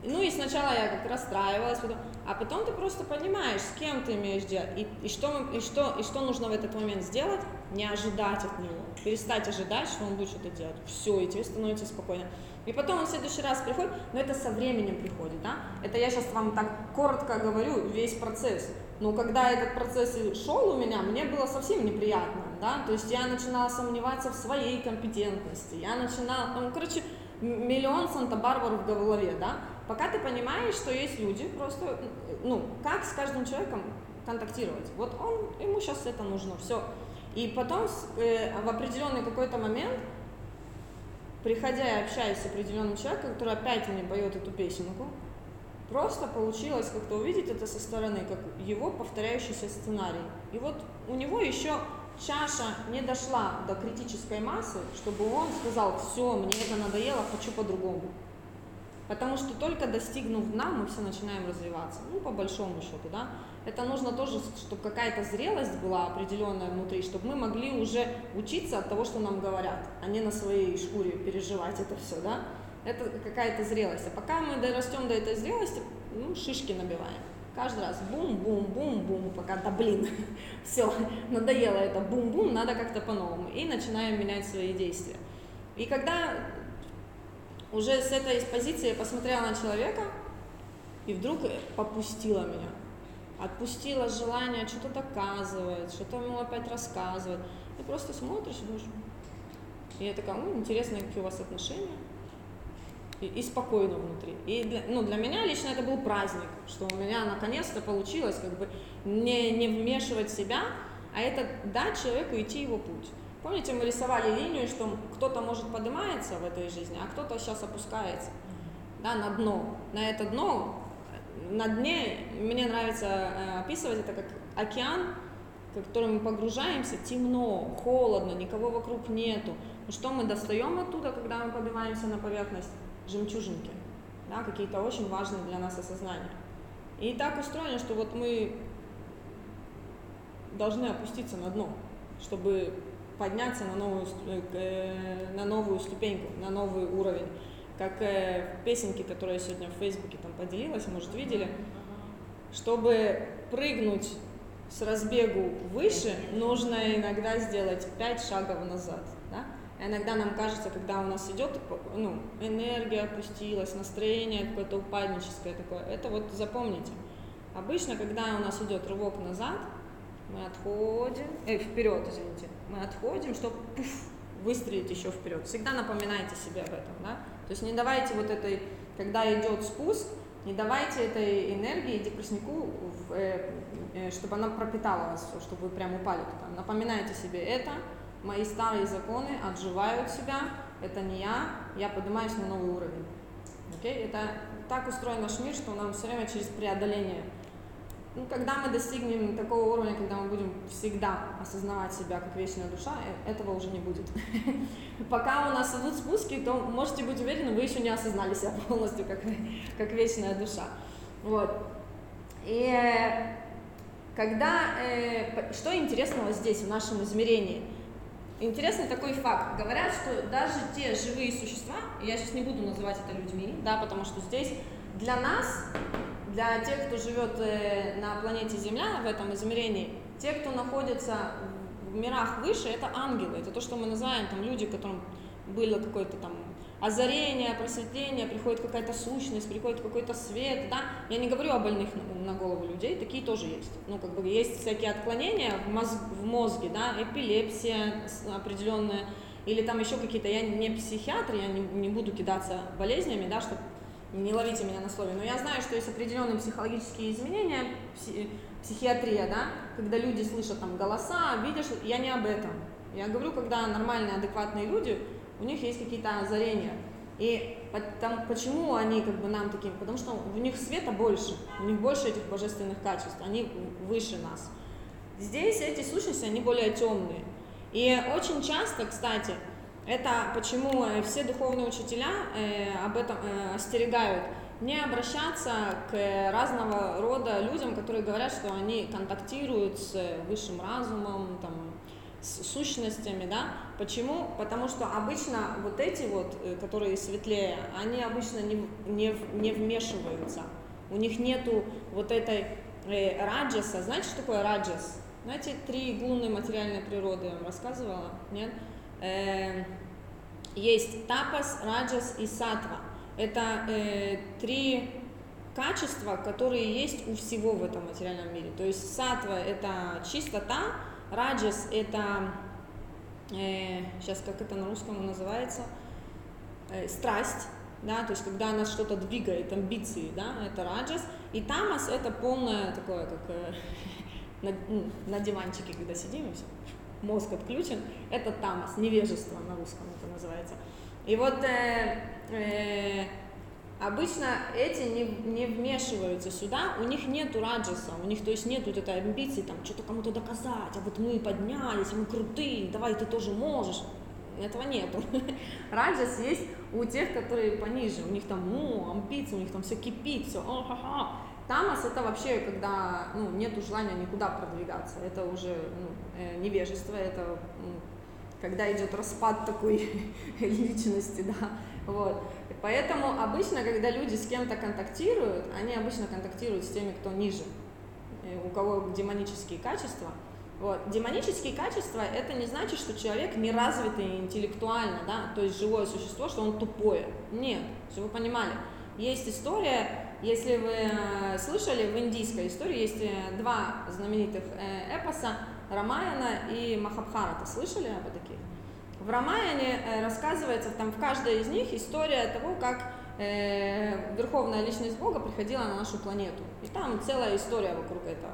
Ну и сначала я как расстраивалась, потом, а потом ты просто понимаешь, с кем ты имеешь дело, и, и, что, и, что, и что нужно в этот момент сделать, не ожидать от него, перестать ожидать, что он будет что-то делать. Все, и тебе становится спокойно. И потом он в следующий раз приходит, но это со временем приходит, да? Это я сейчас вам так коротко говорю, весь процесс. Но когда этот процесс шел у меня, мне было совсем неприятно, да? То есть я начинала сомневаться в своей компетентности, я начинала, ну, короче, миллион Санта-Барбар в голове, да? Пока ты понимаешь, что есть люди, просто, ну, как с каждым человеком контактировать. Вот он, ему сейчас это нужно, все. И потом э, в определенный какой-то момент, приходя и общаясь с определенным человеком, который опять мне поет эту песенку, просто получилось как-то увидеть это со стороны, как его повторяющийся сценарий. И вот у него еще чаша не дошла до критической массы, чтобы он сказал, все, мне это надоело, хочу по-другому. Потому что только достигнув дна, мы все начинаем развиваться. Ну, по большому счету, да. Это нужно тоже, чтобы какая-то зрелость была определенная внутри, чтобы мы могли уже учиться от того, что нам говорят, а не на своей шкуре переживать это все, да. Это какая-то зрелость. А пока мы дорастем до этой зрелости, ну, шишки набиваем. Каждый раз бум-бум-бум-бум, пока, да блин, все, надоело это бум-бум, надо как-то по-новому. И начинаем менять свои действия. И когда уже с этой позиции я посмотрела на человека и вдруг попустила меня. Отпустила желание что-то доказывать, что-то ему опять рассказывать. И просто смотришь и думаешь, и я такая, ну, интересно, какие у вас отношения. И, и спокойно внутри. И для, ну, для меня лично это был праздник, что у меня наконец-то получилось как бы не, не вмешивать себя, а это дать человеку идти его путь. Помните, мы рисовали линию, что кто-то, может, поднимается в этой жизни, а кто-то сейчас опускается да, на дно. На это дно, на дне, мне нравится э, описывать это как океан, в который мы погружаемся, темно, холодно, никого вокруг нету. Но что мы достаем оттуда, когда мы поднимаемся на поверхность? Жемчужинки, да, какие-то очень важные для нас осознания. И так устроено, что вот мы должны опуститься на дно, чтобы подняться на новую, э, э, на новую ступеньку, на новый уровень. Как э, в песенке, которую я сегодня в Фейсбуке там поделилась, может, видели, чтобы прыгнуть с разбегу выше, нужно иногда сделать пять шагов назад. Да? иногда нам кажется, когда у нас идет ну, энергия опустилась, настроение какое-то упадническое такое, это вот запомните. Обычно, когда у нас идет рывок назад, мы отходим, э, вперед, извините, мы отходим, чтобы пуф, выстрелить еще вперед. Всегда напоминайте себе об этом, да? То есть не давайте вот этой, когда идет спуск, не давайте этой энергии депресснику, э, э, чтобы она пропитала вас, чтобы вы прям упали туда. Напоминайте себе это, мои старые законы отживают себя, это не я, я поднимаюсь на новый уровень. Okay? Это так устроен наш мир, что нам все время через преодоление ну, когда мы достигнем такого уровня, когда мы будем всегда осознавать себя как вечная душа, э, этого уже не будет. Пока у нас идут спуски, то можете быть уверены, вы еще не осознали себя полностью как, как вечная душа. Вот. И э, когда, э, что интересного здесь, в нашем измерении? Интересный такой факт. Говорят, что даже те живые существа, я сейчас не буду называть это людьми, да, потому что здесь для нас для тех, кто живет э, на планете Земля в этом измерении, те, кто находится в мирах выше, это ангелы. Это то, что мы называем там люди, которым было какое-то там озарение, просветление, приходит какая-то сущность, приходит какой-то свет, да. Я не говорю о больных на, голову людей, такие тоже есть. Ну, как бы есть всякие отклонения в, мозг, в мозге, да, эпилепсия определенная, или там еще какие-то, я не психиатр, я не, не буду кидаться болезнями, да, чтобы не ловите меня на слове, но я знаю, что есть определенные психологические изменения, пси, психиатрия, да, когда люди слышат там голоса, видишь, я не об этом. Я говорю, когда нормальные, адекватные люди, у них есть какие-то озарения. И там, почему они как бы нам таким? Потому что у них света больше, у них больше этих божественных качеств, они выше нас. Здесь эти сущности, они более темные. И очень часто, кстати, это почему э, все духовные учителя э, об этом э, остерегают не обращаться к разного рода людям, которые говорят, что они контактируют с высшим разумом, там, с сущностями, да. Почему? Потому что обычно вот эти вот, которые светлее, они обычно не, не, не вмешиваются. У них нету вот этой э, раджаса. Знаете, что такое раджас? Знаете, три гуны материальной природы я вам рассказывала? Нет? э, есть тапас, раджас и сатва. Это э, три качества, которые есть у всего в этом материальном мире. То есть сатва это чистота, раджас это, э, сейчас как это на русском называется, э, страсть, да, то есть когда нас что-то двигает, амбиции, да, это раджас, и тамас это полное такое, как э, на, на диванчике, когда сидим и все мозг отключен, это тамас, невежество на русском это называется. И вот э, э, обычно эти не, не вмешиваются сюда, у них нету раджаса, у них то есть нету вот этой амбиции там что-то кому-то доказать, а вот мы поднялись, мы крутые, давай ты тоже можешь. Этого нету. Раджас есть у тех, которые пониже, у них там, ну, амбиции, у них там все кипит, все, о, ха, ха. Тамас это вообще, когда ну, нет желания никуда продвигаться, это уже ну, э, невежество, это ну, когда идет распад такой личности, да, вот. Поэтому обычно, когда люди с кем-то контактируют, они обычно контактируют с теми, кто ниже, э, у кого демонические качества. Вот. Демонические качества – это не значит, что человек неразвитый интеллектуально, да, то есть живое существо, что он тупое. Нет, чтобы вы понимали. Есть история если вы э, слышали, в индийской истории есть э, два знаменитых эпоса Рамаяна и Махабхарата. Слышали об таких? В Рамаяне рассказывается, там в каждой из них история того, как э, Верховная Личность Бога приходила на нашу планету. И там целая история вокруг этого.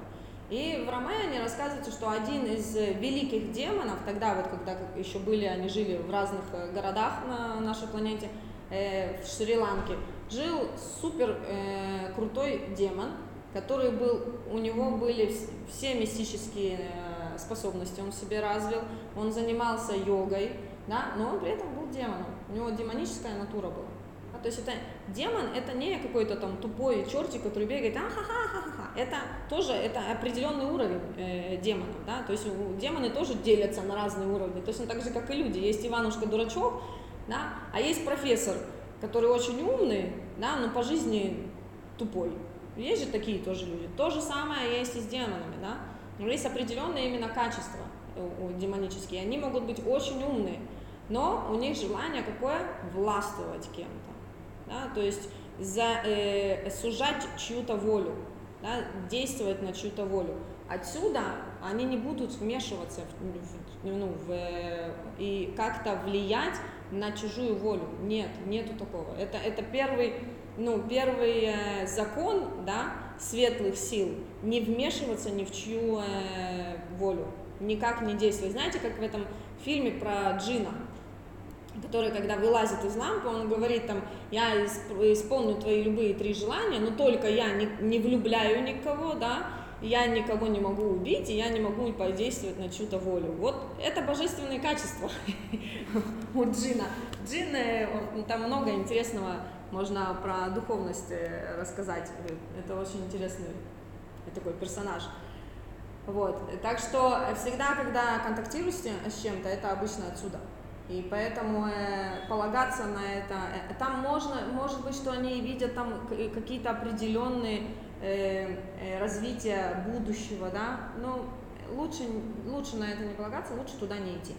И в Рамаяне рассказывается, что один из великих демонов, тогда вот, когда еще были, они жили в разных городах на нашей планете, э, в Шри-Ланке, жил супер э, крутой демон, который был, у него были все мистические э, способности, он себе развил, он занимался йогой, да, но он при этом был демоном, у него демоническая натура была. А, то есть это демон, это не какой-то там тупой чертик, который бегает, а ха ха ха ха это тоже это определенный уровень э, демонов, да, то есть демоны тоже делятся на разные уровни, то есть он так же, как и люди, есть Иванушка дурачок, да, а есть профессор, который очень умный, да, но по жизни тупой. Есть же такие тоже люди. То же самое есть и с демонами, да. Но есть определенные именно качества демонические. Они могут быть очень умные, но у них желание какое? Властвовать кем-то. Да? То есть за, э, сужать чью-то волю, да? действовать на чью-то волю. Отсюда они не будут вмешиваться в, в, ну, в, и как-то влиять на чужую волю. Нет, нету такого. Это, это первый, ну, первый э, закон, да, светлых сил, не вмешиваться ни в чью э, волю, никак не действовать. Знаете, как в этом фильме про Джина, который, когда вылазит из лампы, он говорит там, я исполню твои любые три желания, но только я не, не влюбляю никого, да, я никого не могу убить, и я не могу подействовать на чью-то волю. Вот это божественные качества у джина. Джин, э, он- там много интересного можно про духовность э, рассказать. Это очень интересный такой персонаж. Вот. Так что всегда, когда контактируешь с чем-то, это обычно отсюда. И поэтому э, полагаться на это, э, там можно, может быть, что они видят там к- какие-то определенные э, э, развития будущего, да, но лучше, лучше на это не полагаться, лучше туда не идти.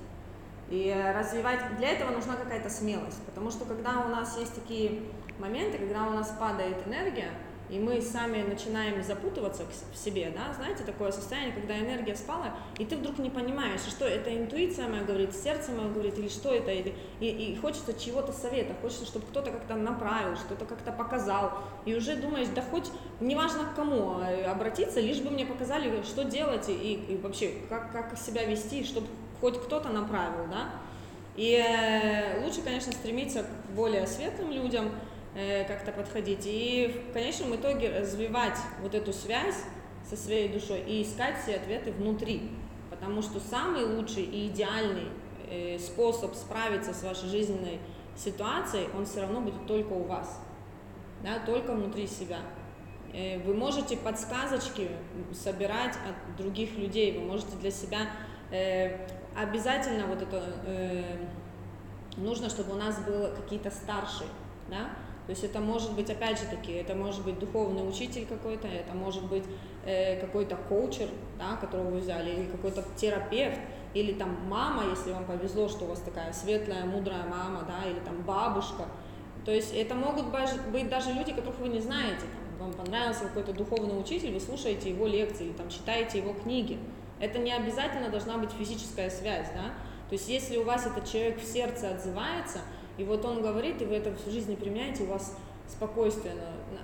И э, развивать, для этого нужна какая-то смелость, потому что когда у нас есть такие моменты, когда у нас падает энергия, и мы сами начинаем запутываться в себе, да, знаете, такое состояние, когда энергия спала, и ты вдруг не понимаешь, что это интуиция моя говорит, сердце мое говорит, или что это, или- и, и хочется чего-то совета, хочется, чтобы кто-то как-то направил, что-то как-то показал, и уже думаешь, да хоть неважно к кому э, обратиться, лишь бы мне показали, что делать, и, и вообще, как, как себя вести, чтобы хоть кто-то направил, да, и э, лучше, конечно, стремиться к более светлым людям, как-то подходить. И в конечном итоге развивать вот эту связь со своей душой и искать все ответы внутри. Потому что самый лучший и идеальный э, способ справиться с вашей жизненной ситуацией, он все равно будет только у вас, да, только внутри себя. Э, Вы можете подсказочки собирать от других людей, вы можете для себя э, обязательно вот это э, нужно, чтобы у нас было какие-то старшие, да, то есть это может быть, опять же таки, это может быть духовный учитель какой-то, это может быть э, какой-то коучер, да, которого вы взяли, или какой-то терапевт, или там мама, если вам повезло, что у вас такая светлая, мудрая мама, да, или там бабушка. То есть это могут быть даже люди, которых вы не знаете. Там, вам понравился какой-то духовный учитель, вы слушаете его лекции или там читаете его книги. Это не обязательно должна быть физическая связь, да. То есть если у вас этот человек в сердце отзывается, и вот он говорит, и вы это в жизни применяете, у вас спокойствие.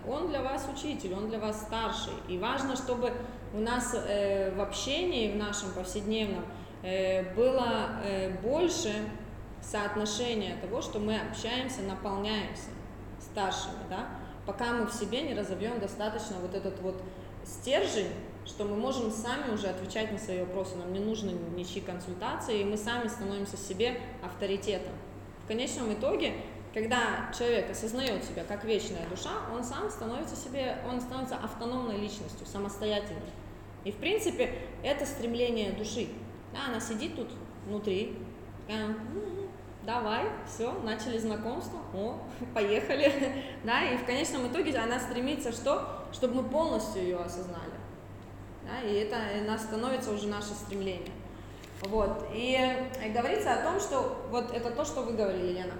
Он для вас учитель, он для вас старший. И важно, чтобы у нас э, в общении, в нашем повседневном, э, было э, больше соотношения того, что мы общаемся, наполняемся старшими, да, пока мы в себе не разовьем достаточно вот этот вот стержень, что мы можем сами уже отвечать на свои вопросы, нам не нужно ничьи консультации, и мы сами становимся себе авторитетом. Конечном итоге, когда человек осознает себя как вечная душа, он сам становится себе, он становится автономной личностью, самостоятельной. И в принципе это стремление души. Да, она сидит тут внутри, такая, «М, давай, все, начали знакомство, о, поехали, да, и в конечном итоге она стремится что? Чтобы мы полностью ее осознали, да, и это она становится уже наше стремление. Вот, и э, говорится о том, что вот это то, что вы говорили, Лена,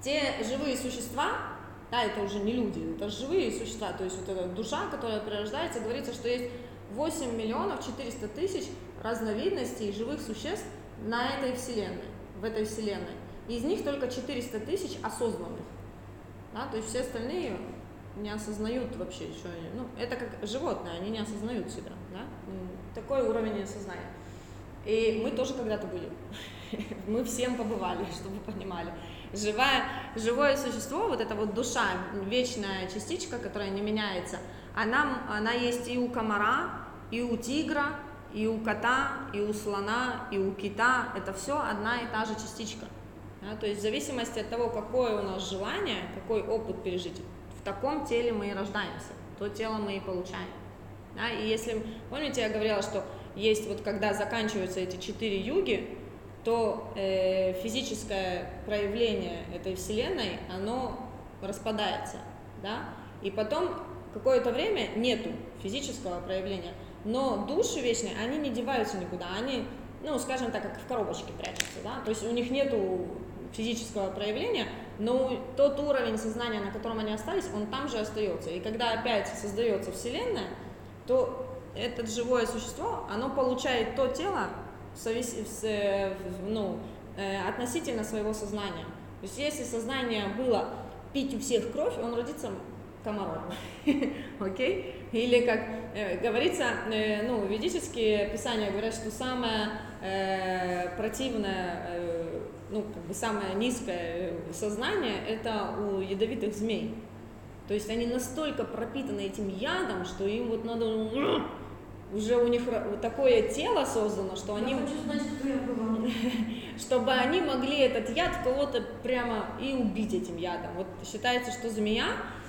те живые существа, да, это уже не люди, это живые существа, то есть вот эта душа, которая прирождается, говорится, что есть 8 миллионов 400 тысяч разновидностей живых существ на этой вселенной, в этой вселенной. Из них только 400 тысяч осознанных, да, то есть все остальные не осознают вообще еще, ну, это как животные, они не осознают себя, да, такой уровень осознания. И мы тоже когда-то были. Мы всем побывали, чтобы понимали. Живая, живое существо, вот эта вот душа, вечная частичка, которая не меняется, она, она есть и у комара, и у тигра, и у кота, и у слона, и у кита. Это все одна и та же частичка. Да, то есть в зависимости от того, какое у нас желание, какой опыт пережить, в таком теле мы и рождаемся, то тело мы и получаем. Да, и если, помните, я говорила, что есть вот когда заканчиваются эти четыре юги, то э, физическое проявление этой вселенной, оно распадается, да, и потом какое-то время нету физического проявления, но души вечные, они не деваются никуда, они, ну, скажем так, как в коробочке прячутся, да, то есть у них нету физического проявления, но тот уровень сознания, на котором они остались, он там же остается. И когда опять создается Вселенная, то это живое существо, оно получает то тело э, ну, э, относительно своего сознания. То есть если сознание было пить у всех кровь, он родится комаром. Окей? Или как э, говорится, ну, ведические писания говорят, что самое противное, ну, как бы самое низкое сознание это у ядовитых змей. То есть они настолько пропитаны этим ядом, что им вот надо уже у них такое тело создано, что они Я хочу знать, кто я была. чтобы они могли этот яд кого-то прямо и убить этим ядом. Вот считается, что змея,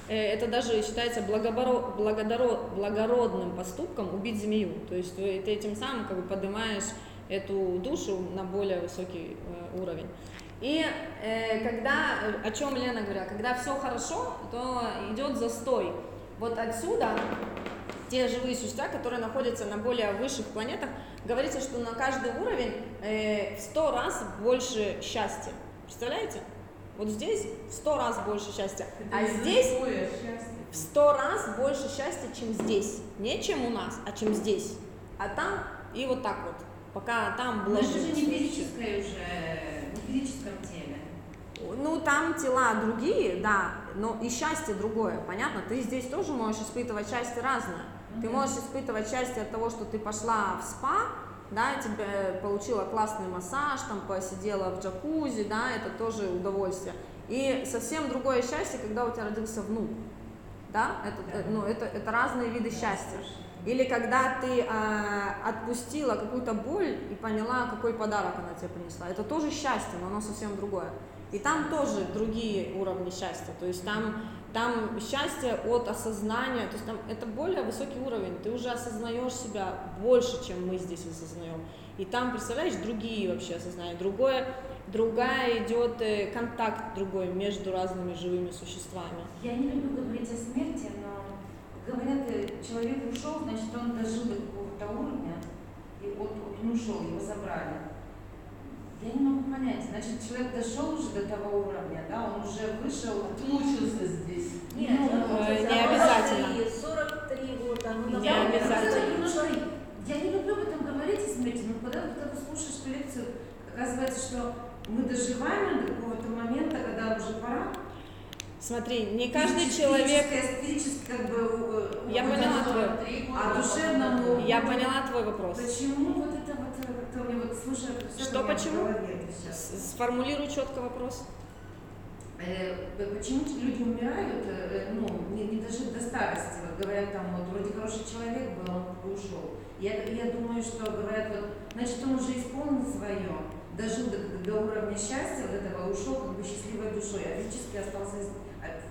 э, это даже считается благоборо- благодаро- благородным поступком убить змею. То есть вы- ты этим самым как бы поднимаешь эту душу на более высокий э, уровень. И э, когда, э, о чем Лена говорила, когда все хорошо, то идет застой. Вот отсюда те живые существа, которые находятся на более высших планетах, говорится, что на каждый уровень э, в сто раз больше счастья. Представляете? Вот здесь в сто раз больше счастья, Это а здесь в сто раз больше счастья, чем здесь. Не чем у нас, а чем здесь. А там и вот так вот, пока там Но это же не физическое уже, не в физическом теле. Ну, там тела другие, да, но и счастье другое, понятно? Ты здесь тоже можешь испытывать счастье разное. Ты можешь испытывать счастье от того, что ты пошла в спа, да, тебе получила классный массаж, там посидела в джакузи, да, это тоже удовольствие. И совсем другое счастье, когда у тебя родился внук, да, это, э, ну, это, это разные виды счастья. Или когда ты а, отпустила какую-то боль и поняла, какой подарок она тебе принесла. Это тоже счастье, но оно совсем другое. И там тоже другие уровни счастья. То есть там, там счастье от осознания, то есть там это более высокий уровень. Ты уже осознаешь себя больше, чем мы здесь осознаем. И там, представляешь, другие вообще осознания. Другое, другая идет э, контакт другой между разными живыми существами. Я не люблю говорить о смерти, но говорят, э, человек ушел, значит, он дожил до какого-то уровня, и вот он ушел, его забрали. Я не могу понять, значит, человек дошел уже до того уровня, да, он уже вышел. Отмучился здесь. Нет, Ну, ну, э, не за обязательно. 43, 43 года, ну, Не давай, обязательно. Немножко- Я не люблю об этом говорить смерти, но когда, когда ты слушаешь эту лекцию, оказывается, что мы доживаем до какого-то момента, когда уже пора. Смотри, не каждый человек... как бы э, Я поняла твой, А душевному я поняла твой вопрос. Почему вот это вот, э, как-то мне вот слушай, это Что у почему? это Сформулируй четко вопрос. Э, Почему люди умирают, ну, не, не дожив до старости, вот говорят там, вот вроде хороший человек был, он ушел. Я, я думаю, что говорят, вот, значит, он уже исполнил свое, дожил до, до уровня счастья, вот этого, ушел как бы счастливой душой, а физически остался,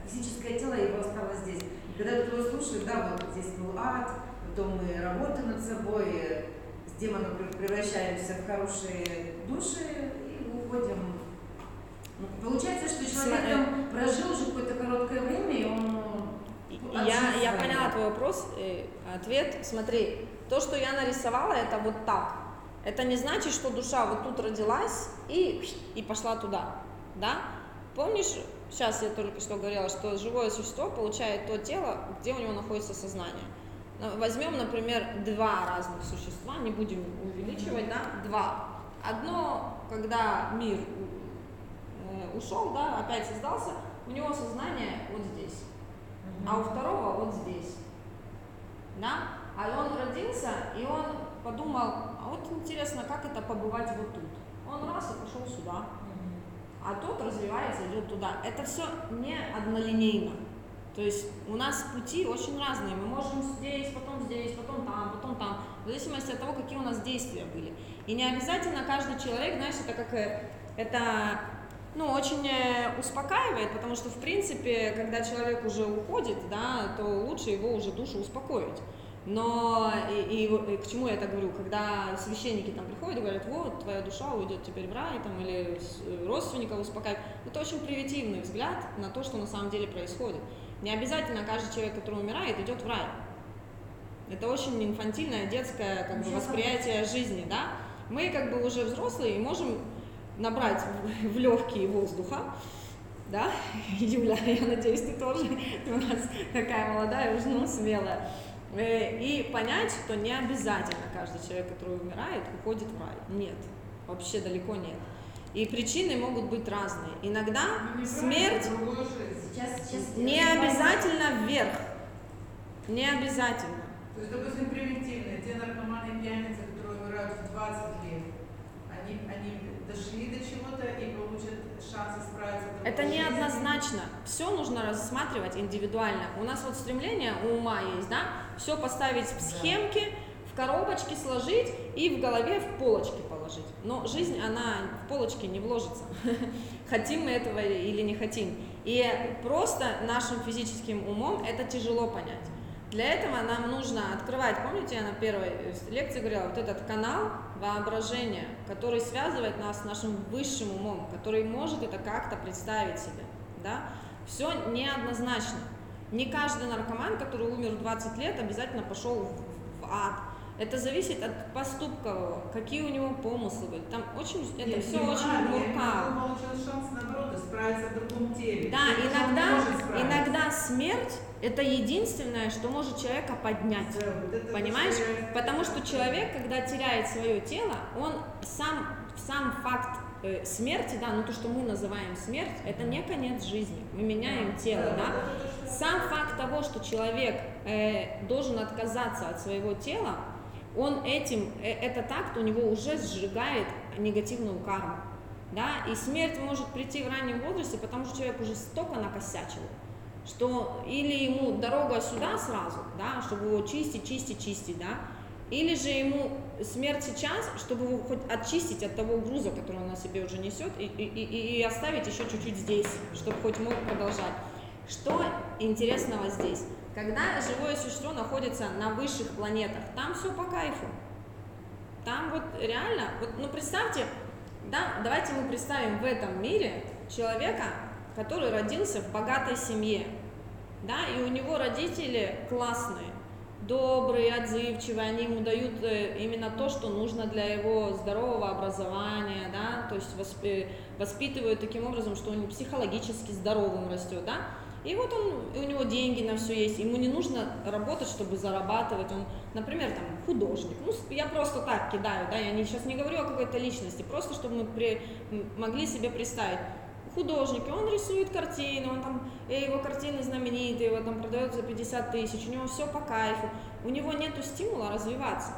физическое тело его осталось здесь. И когда ты его слушаешь, да, вот здесь был ад, потом мы работаем над собой, э, с демоном пр- превращаемся в хорошие души и уходим. Ну, Получается, что человек Сма- там прожил уже какое-то короткое время, и он И- Я, я поняла твой вопрос. э, Ответ, смотри, то, что я нарисовала, это вот так. Это не значит, что душа вот тут родилась и, и пошла туда, да? Помнишь, сейчас я только что говорила, что живое существо получает то тело, где у него находится сознание. Ну, Возьмем, например, два разных существа, не будем увеличивать, да, два. Одно, когда мир э, ушел, да, опять создался, у него сознание вот здесь а у второго вот здесь. Да? А он родился, и он подумал, а вот интересно, как это побывать вот тут. Он раз и пошел сюда, а тот развивается, идет туда. Это все не однолинейно. То есть у нас пути очень разные. Мы можем здесь, потом здесь, потом там, потом там, в зависимости от того, какие у нас действия были. И не обязательно каждый человек, знаешь, это как э, это ну, очень э, успокаивает, потому что, в принципе, когда человек уже уходит, да, то лучше его уже душу успокоить. Но и, и и к чему я это говорю? Когда священники там приходят и говорят, вот, твоя душа уйдет теперь в рай, там, или э, родственников успокаивать, это очень примитивный взгляд на то, что на самом деле происходит. Не обязательно каждый человек, который умирает, идет в рай. Это очень инфантильное, детское как бы, восприятие жизни, да? Мы как бы уже взрослые и можем набрать в, в легкие воздуха, да, Юля, я надеюсь, ты тоже, ты у нас такая молодая, уже ну, смелая, и понять, что не обязательно каждый человек, который умирает, уходит в рай. Нет, вообще далеко нет. И причины могут быть разные. Иногда Ну, смерть. Сейчас, сейчас не обязательно вверх, не обязательно. То есть, допустим, примитивные, те наркоманы пьяницы, которые умирают в 20 лет, они, они дошли до чего-то и получат шанс исправиться. в Это жизни. однозначно. Все нужно рассматривать индивидуально. У нас вот стремление у ума есть, да, все поставить в схемки, в коробочки сложить и в голове в полочки положить. Но жизнь, она в полочки не вложится. Хотим мы этого или не хотим. И просто нашим физическим умом это тяжело понять. Для этого нам нужно открывать, помните, я на первой лекции говорила, вот этот канал воображения, который связывает нас с нашим высшим умом, который может это как-то представить себе. Да? Все неоднозначно. Не каждый наркоман, который умер в 20 лет, обязательно пошел в ад. Это зависит от поступка, какие у него помыслы были. Там очень, это Нет, все очень мурка. Он получил шанс, наоборот, исправиться в другом теле. Да, иногда, иногда смерть это единственное, что может человека поднять. Да, вот Понимаешь? я- Потому что человек, когда теряет свое тело, он сам, сам факт э, смерти, да, ну то, что мы называем смерть, это не конец жизни. Мы меняем тело, да. Сам факт того, что человек э, должен отказаться от своего тела, он этим, э, это так, у него уже сжигает негативную карму. Да? И смерть может прийти в раннем возрасте, потому что человек уже столько накосячил, что или ему дорога сюда сразу, да, чтобы его чистить, чистить, чистить, да, или же ему смерть сейчас, чтобы его хоть очистить от того груза, который он на себе уже несет, и, и, и, и оставить еще чуть-чуть здесь, чтобы хоть мог продолжать. Что интересного здесь? Когда живое существо находится на высших планетах, там все по кайфу. Там вот реально, вот, ну представьте, да, давайте мы представим в этом мире человека, который родился в богатой семье, да, и у него родители классные, добрые, отзывчивые, они ему дают э, именно то, что нужно для его здорового образования, да, то есть восп- воспитывают таким образом, что он психологически здоровым растет, да, и вот он, и у него деньги на все есть, ему не нужно работать, чтобы зарабатывать, он, например, там, художник, ну, я просто так кидаю, да, я не, сейчас не говорю о какой-то личности, просто чтобы мы при- могли себе представить, художник, и он рисует картины, он там, э, его картины знаменитые, его там продает за 50 тысяч, у него все по кайфу, у него нету стимула развиваться,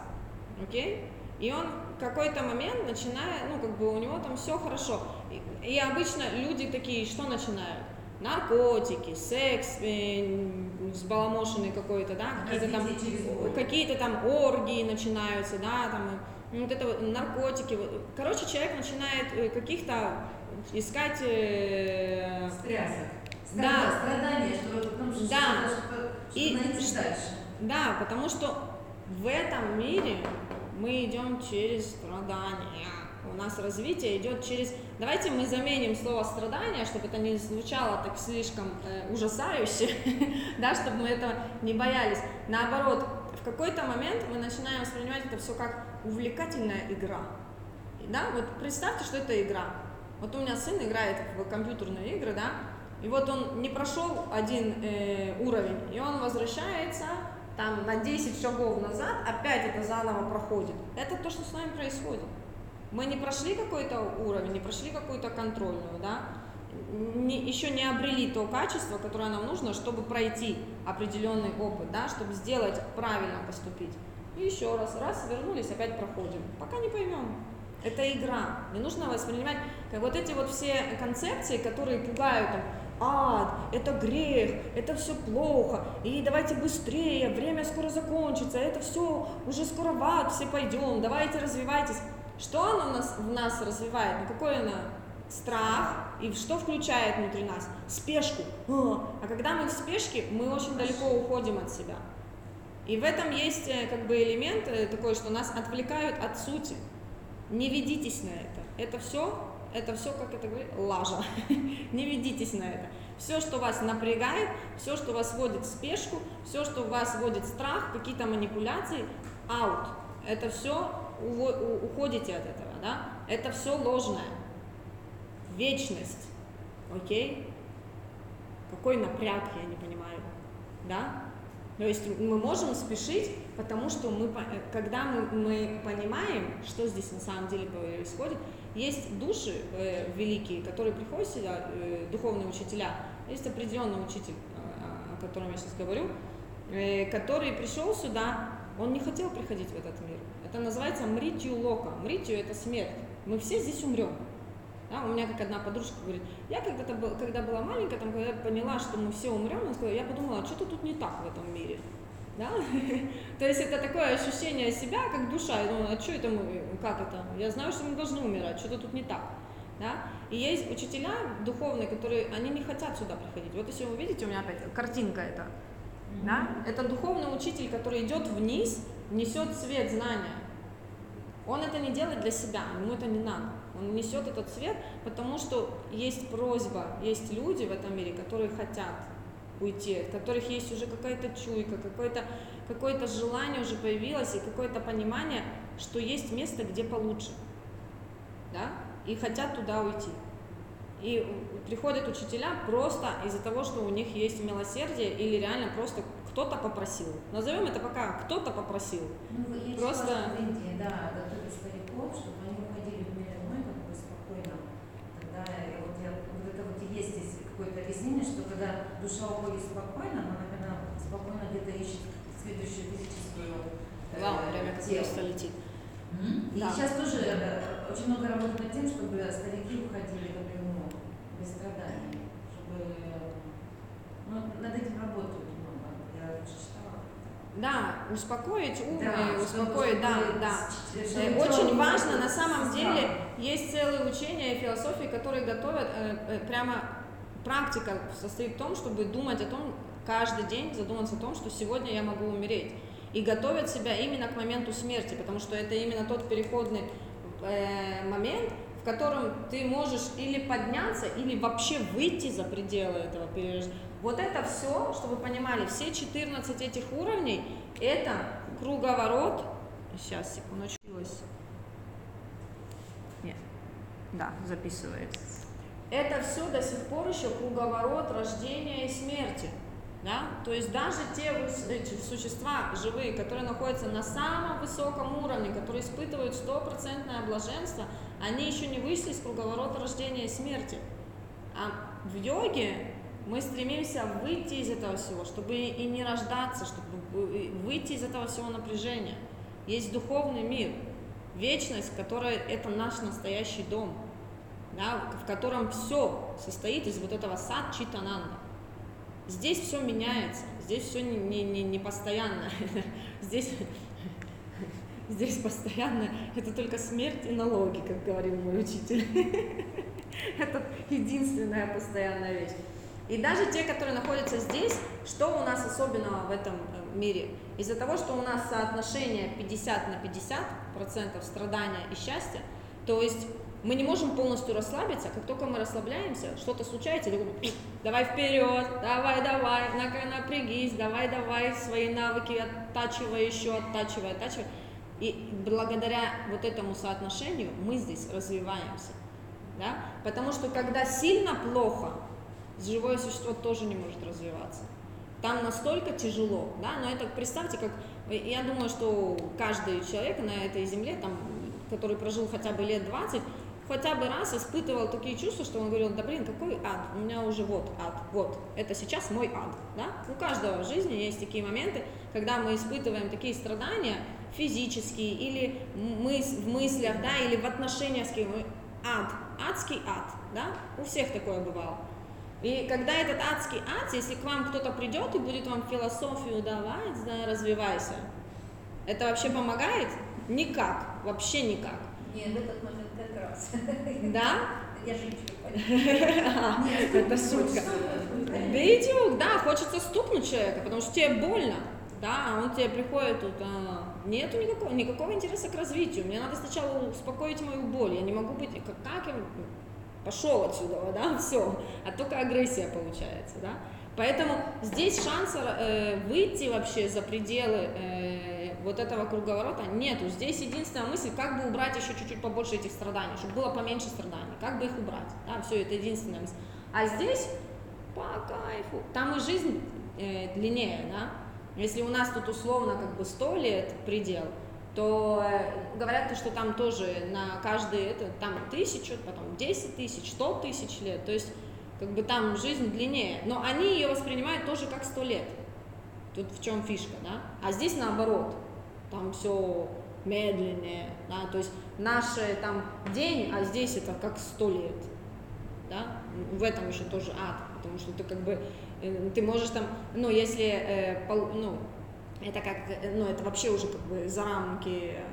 окей? И он в какой-то момент начинает, ну, как бы у него там все хорошо. И, и обычно люди такие, что начинают? Наркотики, секс, э, взбаламошенный какой-то, да, какие-то там, какие-то там оргии начинаются, да, там, ну, вот это вот наркотики. Короче, человек начинает э, каких-то искать э, Стрясок. Да. Страдания, что потом что Да. что И найти что- дальше. Да, потому что в этом мире мы идем через страдания. У нас развитие идет через... Давайте мы заменим слово страдания, чтобы это не звучало так слишком э, ужасающе, да, чтобы мы этого не боялись. Наоборот, в какой-то момент мы начинаем воспринимать это все как увлекательная игра. Да, вот представьте, что это игра. Вот у меня сын играет в компьютерные игры, да, и вот он не прошел один э, уровень, и он возвращается там на 10 шагов назад, опять это заново проходит. Это то, что с нами происходит. Мы не прошли какой-то уровень, не прошли какую-то контрольную, да, не, еще не обрели то качество, которое нам нужно, чтобы пройти определенный опыт, да, чтобы сделать правильно поступить. И еще раз, раз, вернулись, опять проходим. Пока не поймем. Это игра. Не нужно воспринимать как вот эти вот все концепции, которые пугают там, ад, это грех, это все плохо, и давайте быстрее, время скоро закончится, это все, уже скоро в ад все пойдем, давайте развивайтесь. Что оно в нас, в нас развивает? Ну какой оно? Страх. И что включает внутри нас? Спешку. А, когда мы в спешке, мы очень далеко уходим от себя. И в этом есть э, как бы элемент э, такой, что нас отвлекают от сути. Не ведитесь на это. Это все, это все, как это говорит, лажа. Не ведитесь на это. Все, что вас напрягает, все, что вас вводит в спешку, все, что вас вводит в страх, какие-то манипуляции, out. Это все уходите от этого, да? Это все ложное. Вечность. Окей? Какой напряг, я не понимаю. Да? То есть мы можем спешить, потому что мы, э, когда мы, мы понимаем, что здесь на самом деле происходит, есть души э, великие, которые приходят сюда, э, духовные учителя, есть определенный учитель, э, о котором я сейчас говорю, э, который пришел сюда, он не хотел приходить в этот мир. Это называется мритью лока. Мритью это смерть. Мы все здесь умрем. Да, у меня как одна подружка говорит, я когда-то когда была маленькая, там, когда поняла, что мы все умрем, она сказала, я подумала, что-то тут не так в этом мире. да? То есть это такое ощущение себя, как душа, ну, а что это мы, как это? Я знаю, что мы должны умирать, что-то тут не так, да? И есть учителя духовные, которые, они не хотят сюда приходить. Вот если вы видите, у меня опять картинка это, да? Это духовный учитель, который идет вниз, несет свет знания. Он это не делает для себя, ему это не надо. Он несет этот свет, потому что есть просьба, есть люди в этом мире, которые хотят уйти, от которых есть уже какая-то чуйка, какое-то какое желание уже появилось и какое-то понимание, что есть место, где получше. Да? И хотят туда уйти. И приходят учителя просто из-за того, что у них есть милосердие или реально просто кто-то попросил. Назовем это пока кто-то попросил. Ну, я Просто- читала, что в Индии, да, готовят стариков, чтобы они выходили в мир иной как бы спокойно. Тогда я, вот, я, вот это вот и есть здесь какое-то объяснение, что когда душа уходит спокойно, она когда спокойно где-то ищет следующую физическую э, Вау, время как просто летит. М? И Да. сейчас тоже э, очень много работают над тем, чтобы старики уходили как страданий, чтобы ну, над этим работают много. Я читала. Да, успокоить ум Да, успокоить, да, да. Э, чтобы Очень важно, на самом деле, есть целые учения и философии, которые готовят, э, э, прямо практика состоит в том, чтобы думать о том, каждый день задуматься о том, что сегодня я могу умереть. И готовят себя именно к моменту смерти, потому что это именно тот переходный э, момент, котором ты можешь или подняться, или вообще выйти за пределы этого переживания. Вот это все, чтобы вы понимали, все 14 этих уровней, это круговорот. Сейчас, секундочку. Нет. Да, записывает. Это все до сих пор еще круговорот рождения и смерти. Да? То есть даже те существа живые, которые находятся на самом высоком уровне, которые испытывают стопроцентное блаженство, они еще не вышли из круговорота рождения и смерти. А в йоге мы стремимся выйти из этого всего, чтобы и не рождаться, чтобы вы- выйти из этого всего напряжения. Есть духовный мир, вечность, которая это наш настоящий дом, да, в котором все состоит из вот этого сад читананда. Здесь все меняется, здесь все не, не, не, не постоянно. Здесь, здесь постоянно это только смерть и налоги, как говорил мой учитель. Это единственная постоянная вещь. И даже те, которые находятся здесь, что у нас особенного в этом э, мире? Из-за того, что у нас соотношение 50 на 50 процентов страдания и счастья, то есть мы не можем полностью расслабиться, как только мы расслабляемся, что-то случается, такой, давай вперед, давай, давай, на- напрягись, давай, давай, свои навыки оттачивай еще, оттачивай, оттачивай. И благодаря вот этому соотношению мы здесь развиваемся. Да? Потому что когда сильно плохо, живое существо тоже не может развиваться. Там настолько тяжело, да, но это представьте, как я думаю, что каждый человек на этой земле, там, который прожил хотя бы лет 20, хотя бы раз испытывал такие чувства, что он говорил, да блин, какой ад, у меня уже вот ад, вот, это сейчас мой ад, да? У каждого в жизни есть такие моменты, когда мы испытываем такие страдания физические или мыс- в мыслях, да, или в отношениях с кем ад, адский ад, да, у всех такое бывало. И когда этот адский ад, если к вам кто-то придет и будет вам философию давать, да, развивайся, это вообще помогает? Никак, вообще никак. Нет, в этот момент как раз. Да? Я женщина, Это шутка. Бедюк, да, хочется стукнуть человека, потому что тебе больно, да, а он тебе приходит тут, а, нету никакого, никакого интереса к развитию, мне надо сначала успокоить мою боль, я не могу быть, как, как я пошел отсюда, да, все, а только агрессия получается, да, поэтому здесь шанса э, выйти вообще за пределы э, вот этого круговорота нету, здесь единственная мысль, как бы убрать еще чуть-чуть побольше этих страданий, чтобы было поменьше страданий, как бы их убрать, да, все, это единственная мысль, а здесь по кайфу. Там и жизнь э, длиннее, да. Если у нас тут условно как бы 100 лет предел, то э, говорят, что там тоже на каждый это там тысячу, потом 10 тысяч, 100 тысяч лет. То есть как бы там жизнь длиннее. Но они ее воспринимают тоже как 100 лет. Тут в чем фишка, да? А здесь наоборот. Там все медленнее, да, то есть наш э, там день, а здесь это как 100 лет да, в этом еще тоже ад, потому что ты как бы, э, ты можешь там, ну, если, э, пол- ну, это как, э, ну, это вообще уже как бы за рамки э,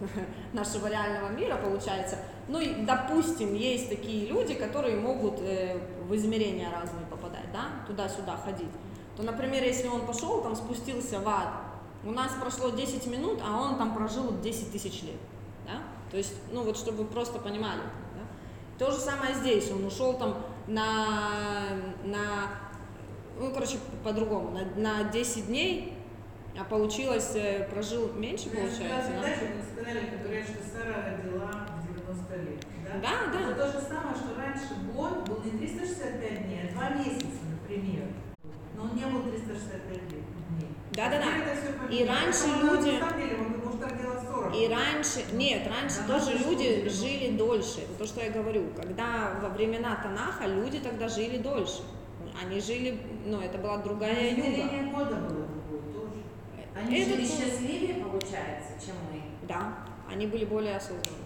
нашего реального мира получается. Ну и, допустим, есть такие люди, которые могут э, в измерения разные попадать, да, туда-сюда ходить. То, например, если он пошел, там спустился в ад, у нас прошло 10 минут, а он там прожил 10 тысяч лет, да? То есть, ну вот, чтобы вы просто понимали. Да? То же самое здесь, он ушел там на, на ну, короче, по-другому, на, на 10 дней, а получилось, э, прожил меньше, Ну, получается, да? передачу мы сказали, как говорят, что Сара родила в 90 лет. Да? Да, да. Это то же самое, что раньше год был не 365 дней, а 2 месяца, например. Но он не был 365 лет, дней. Да-да-да. И раньше люди- На самом деле, он может так делать 40. И раньше, нет, раньше Да, тоже люди ну. жили дольше. Это то, что я говорю. Когда во времена Танаха люди тогда жили дольше. Они жили, ну, это была другая юга. Измерение года было тоже. Они Это жили то- счастливее, получается, чем мы. Да, они были более осознанны.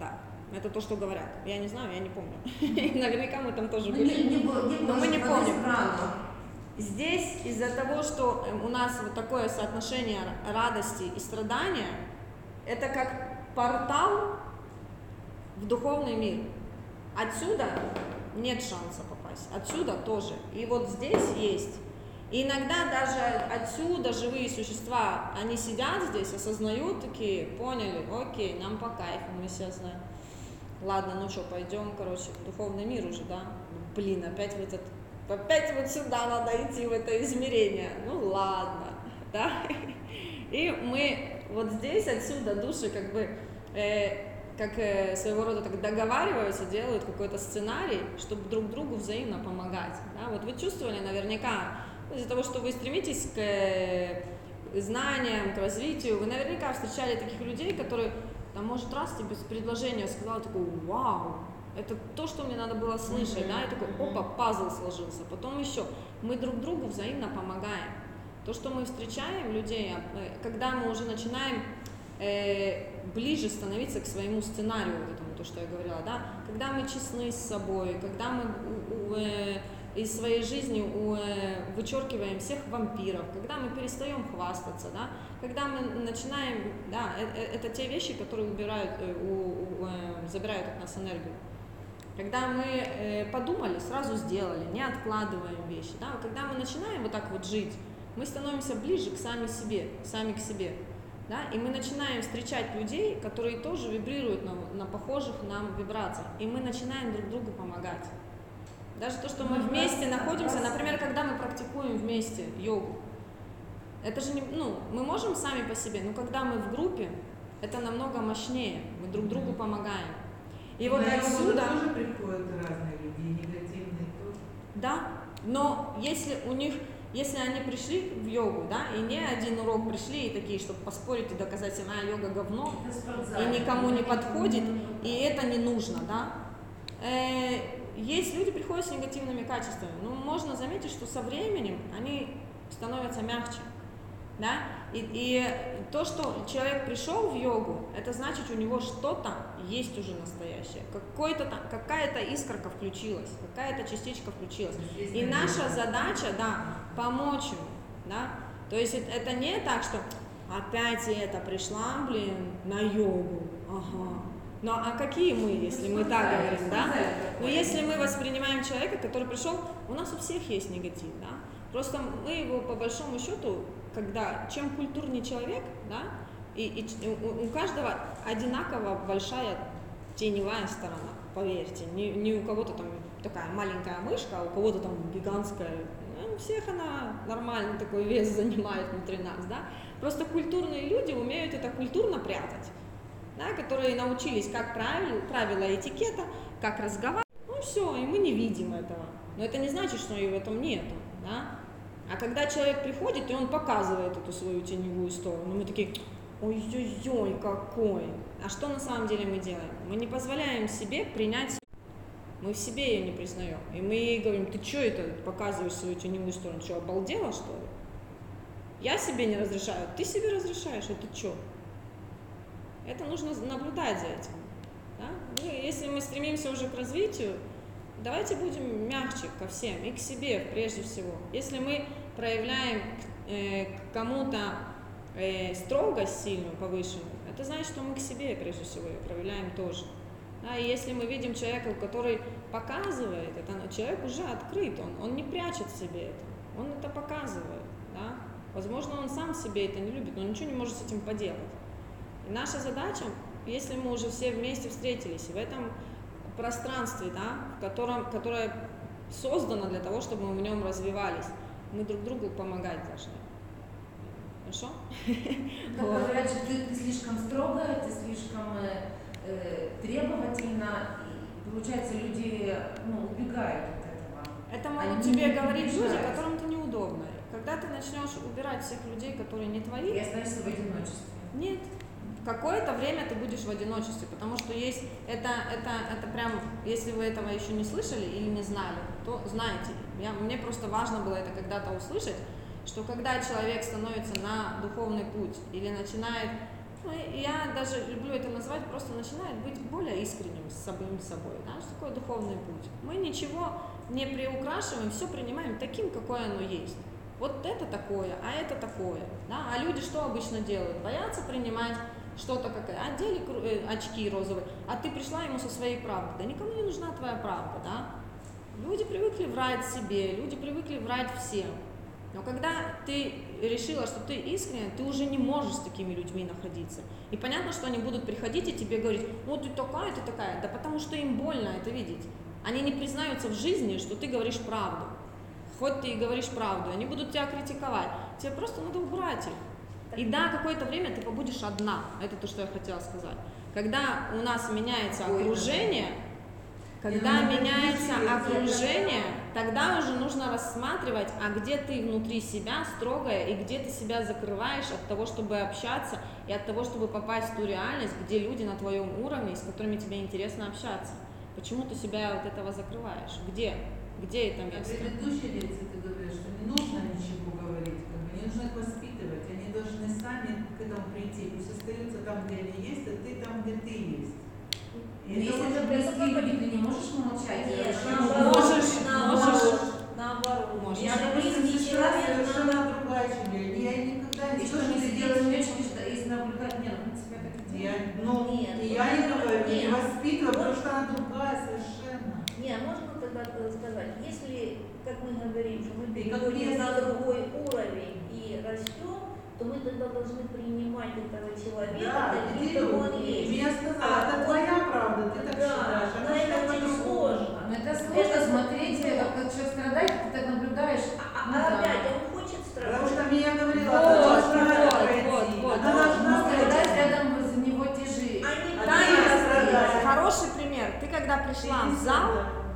Да, это то, что говорят. Я не знаю, я не помню. Наверняка мы там тоже Ну, были. Но мы не помним. Здесь из-за того, что э, у нас вот такое соотношение радости и страдания, это как портал в духовный мир. Отсюда нет шанса попасть, отсюда тоже. И вот здесь есть. И иногда даже отсюда живые существа, они сидят здесь, осознают такие, поняли, окей, нам по кайфу, мы сейчас знаем. Ладно, ну что, пойдем, короче, в духовный мир уже, да? Блин, опять в этот, опять вот сюда надо идти, в это измерение. Ну ладно, да? И мы вот здесь, отсюда души как бы, э, как э, своего рода так договариваются, делают какой-то сценарий, чтобы друг другу взаимно помогать. Да? Вот вы чувствовали наверняка, ну, из-за того, что вы стремитесь к э, знаниям, к развитию, вы наверняка встречали таких людей, которые, там, может, раз тебе с предложения сказал, такой, вау, это то, что мне надо было слышать, да, и такой, опа, пазл сложился. Потом еще, мы друг другу взаимно помогаем. То, что мы встречаем людей, а, э, когда мы уже начинаем э, ближе становиться к своему сценарию, вот этому, то, что я говорила, да, когда мы честны с собой, когда мы э, из своей жизни э, вычеркиваем всех вампиров, когда мы перестаем хвастаться, да, когда мы начинаем, да, э- э- это те вещи, которые убирают, э, у- у, э, забирают от нас энергию. Когда мы э, подумали, сразу сделали, не откладываем вещи. Да? Когда мы начинаем вот так вот жить, мы становимся ближе к сами себе, сами к себе. Да? И мы начинаем встречать людей, которые тоже вибрируют на, на похожих нам вибрациях. И мы начинаем друг другу помогать. Даже то, что мы вместе находимся, например, когда мы практикуем вместе йогу, это же не, ну, мы можем сами по себе, но когда мы в группе, это намного мощнее, мы друг другу помогаем. И вот На отсюда... тоже приходят разные люди, негативные тоже. Да, но если у них, если они пришли в йогу, да, и не один урок пришли и такие, чтобы поспорить и доказать всем, а йога говно, и никому не подходит, и это не нужно, да. Э, есть люди, приходят с негативными качествами, но можно заметить, что со временем они становятся мягче, да, и, и то, что человек пришел в йогу, это значит, у него что-то есть уже настоящее, какой-то там, какая-то искорка включилась, какая-то частичка включилась. И наша задача, да, помочь ему, да. То есть это, это не так, что опять это пришла, блин, на йогу, ага. Ну а какие мы, если мы так говорим, да? Но если мы воспринимаем человека, который пришел, у нас у всех есть негатив, да? Просто мы его по большому счету, когда чем культурнее человек, да, и, и у, у каждого одинаково большая теневая сторона, поверьте, не, не у кого-то там такая маленькая мышка, а у кого-то там гигантская. Ну, У всех она нормально такой вес занимает внутри нас, да. Просто культурные люди умеют это культурно прятать, да, которые научились, как правило, правила этикета, как разговаривать. Ну все, и мы не видим этого. Но это не значит, что и в этом нету, да. А когда человек приходит, и он показывает эту свою теневую сторону, мы такие, ой-ой-ой, какой. А что на самом деле мы делаем? Мы не позволяем себе принять мы в себе ее не признаем. И мы ей говорим, ты что это показываешь свою теневую сторону? Что, обалдела, что ли? Я себе не разрешаю, ты себе разрешаешь, это что? Это нужно наблюдать за этим. Да? Ну, если мы стремимся уже к развитию, давайте будем мягче ко всем и к себе прежде всего. Если мы проявляем э, кому-то э, строгость сильную, повышенную, это значит, что мы к себе, прежде всего, ее проявляем тоже. Да, и если мы видим человека, который показывает это, человек уже открыт, он, он не прячет себе это, он это показывает. Да? Возможно, он сам себе это не любит, но ничего не может с этим поделать. И наша задача, если мы уже все вместе встретились, в этом пространстве, да, в котором, которое создано для того, чтобы мы в нем развивались, мы друг другу помогать должны. Хорошо? Да, говорят, что ты, ты слишком строгая, ты слишком э, э, требовательна, и получается, люди ну, убегают от этого. Это могут Они тебе говорить люди, которым это неудобно. Когда ты начнешь убирать всех людей, которые не твои, Я останешься в одиночестве. Нет. Какое-то время ты будешь в одиночестве, потому что есть это, это, это прям, если вы этого еще не слышали или не знали, то знаете. Я, мне просто важно было это когда-то услышать, что когда человек становится на духовный путь или начинает, ну, я даже люблю это назвать, просто начинает быть более искренним с самим собой. Да? Что такое духовный путь? Мы ничего не приукрашиваем, все принимаем таким, какое оно есть. Вот это такое, а это такое. Да? А люди что обычно делают? Боятся принимать что-то какое. Одели кру- э, очки розовые, а ты пришла ему со своей правдой. Да никому не нужна твоя правда, да? Люди привыкли врать себе, люди привыкли врать всем. Но когда ты решила, что ты искренне, ты уже не можешь с такими людьми находиться. И понятно, что они будут приходить и тебе говорить, ну ты такая, ты такая. Да потому что им больно это видеть. Они не признаются в жизни, что ты говоришь правду. Хоть ты и говоришь правду, они будут тебя критиковать. Тебе просто надо убрать их. И да, какое-то время ты побудешь одна. Это то, что я хотела сказать. Когда у нас меняется Ой, окружение, когда меняется окружение, тогда уже нужно рассматривать, а где ты внутри себя строгая и где ты себя закрываешь от того, чтобы общаться и от того, чтобы попасть в ту реальность, где люди на твоем уровне, с которыми тебе интересно общаться. Почему ты себя от этого закрываешь? Где? Где это место? предыдущей лекции ты говоришь, что не нужно ничего говорить, как бы не нужно их воспитывать, они должны сами к этому прийти, пусть они есть, а ты там, где ты есть. Но И если это близкие люди, ты не можешь молчать. Нет, наоборот, Можешь, наоборот, наоборот. Можешь. Я, допустим, близкий сестра человек, совершенно другая, чем я. Я никогда И не что же ты делаешь что если наблюдать, нет, ну, тебя так и Я, ну, Нет, и я не говорю, не нет. воспитываю, потому что она другая совершенно. Не, а можно тогда сказать, если, как мы говорим, что мы И переходим на другой уровень и растем, то мы тогда должны принимать этого человека Да, таким, иди, как он есть. меня сказала, А, это твоя правда, ты так да, считаешь, а но это очень сложно. Но это сложно Это смотреть, сложно. как человек страдает, ты так наблюдаешь. А, Ну а да. опять, он хочет Потому что страдать. меня говорила, Вот, она должна вот, это пройти, вот, вот, она вот. должна страдать рядом за него тяжи. Они А ты страдать. хороший пример. Ты когда пришла в зал,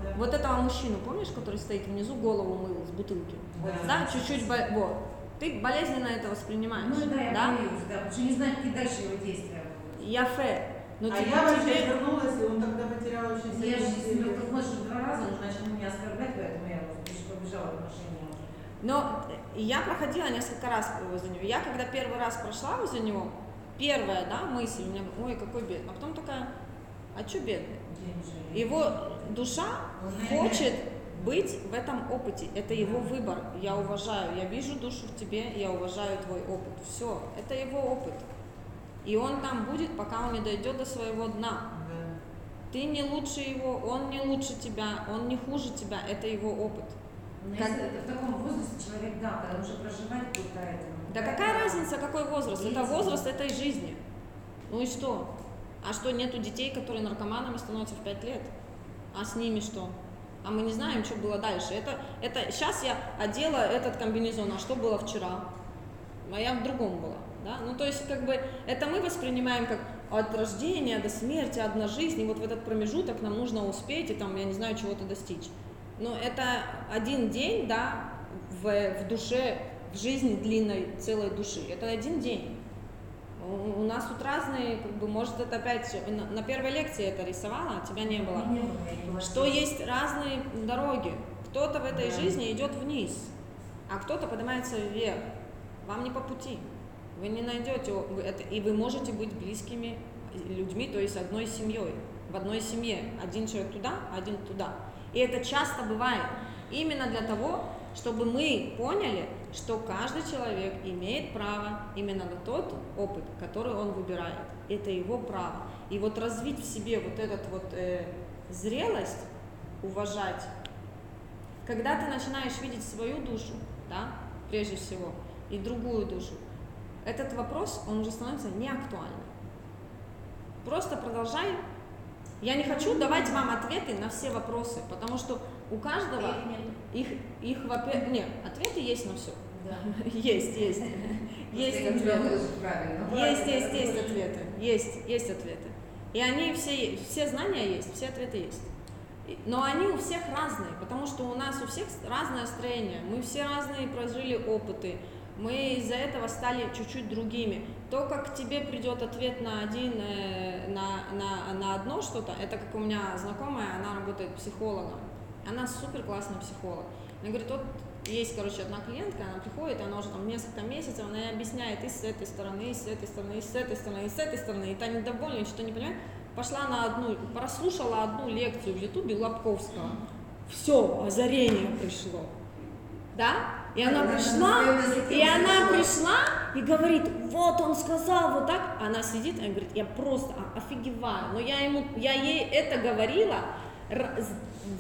Да, вот этого мужчину, помнишь, который стоит внизу, голову мыл с бутылки? Да. Да, чуть-чуть, вот. Ты болезненно это воспринимаешь, Ну да, я да? боюсь, да, потому что не знаю, какие дальше его действия будут. Я фэ. Но а тебе- я вообще тебе- вернулась, и он тогда потерял очень Я же сильно себе можешь два раза, он начал меня оскорблять, поэтому я уже побежала в уже. Но я проходила несколько раз возле него. Я когда первый раз прошла возле него, первая, да, мысль у меня, была, ой, какой бедный. А потом такая, а что бедный? Его душа хочет быть в этом опыте. Это его выбор. Я уважаю. Я вижу душу в тебе, я уважаю твой опыт. Все, это его опыт. И он там будет, пока он не дойдет до своего дна. Ты не лучше его, он не лучше тебя, он не хуже тебя. Это его опыт. Но Как- если это в таком возрасте человек, да, когда уже проживать пытается. ну, Да какая разница, какой возраст? Это Видите? возраст этой жизни. Ну и что? А что, нету детей, которые наркоманами становятся в 5 лет? А с ними что? А мы не знаем, что было дальше. Это, это сейчас я одела этот комбинезон, а что было вчера? А я в другом была. Да? Ну, то есть, как бы, это мы воспринимаем как от рождения до смерти, одна жизнь, и вот в этот промежуток нам нужно успеть и там, я не знаю, чего-то достичь. Но это один день, да, в, в душе, в жизни длинной целой души. Это один день. У, нас тут разные, как бы, может, это опять, на, первой лекции это рисовала, а тебя не было. Не было, Что есть разные дороги. Кто-то в этой Да. жизни идет вниз, а кто-то поднимается вверх. Вам не по пути. Вы не найдете это, и вы можете быть близкими людьми, то есть одной семьей. В одной семье один человек туда, один туда. И это часто бывает именно для того, чтобы мы поняли, что каждый человек имеет право именно на тот опыт, который он выбирает. Это его право. И вот развить в себе вот этот вот э, зрелость, уважать, когда ты начинаешь видеть свою душу, да, прежде всего, и другую душу, этот вопрос, он уже становится неактуальным. Просто продолжай. Я не хочу давать вам ответы на все вопросы, потому что у каждого Их их, их во-первых, нет, ответы есть на все. Да. Есть, есть. Есть ответы. Есть, есть, есть ответы. Есть, есть ответы. И они все, все знания есть, все ответы есть. Но они у всех разные, потому что у нас у всех разное строение. Мы все разные прожили опыты. Мы из-за этого стали чуть-чуть другими. То, как тебе придет ответ на один, э, на, на, на одно что-то, это как у меня знакомая, она работает психологом. Она супер классный психолог. Она говорит, вот есть, короче, одна клиентка, она приходит, она уже там несколько месяцев, она ей объясняет и с этой стороны, и с этой стороны, и с этой стороны, и с этой стороны, и та недовольна, что не понимает. Пошла на одну, прослушала одну лекцию в Ютубе Лобковского. Все, озарение пришло. Да? И она Да, пришла, и она пришла и говорит, вот он сказал вот так. Она сидит и говорит, я просто офигеваю. Но я ему, я ей это говорила с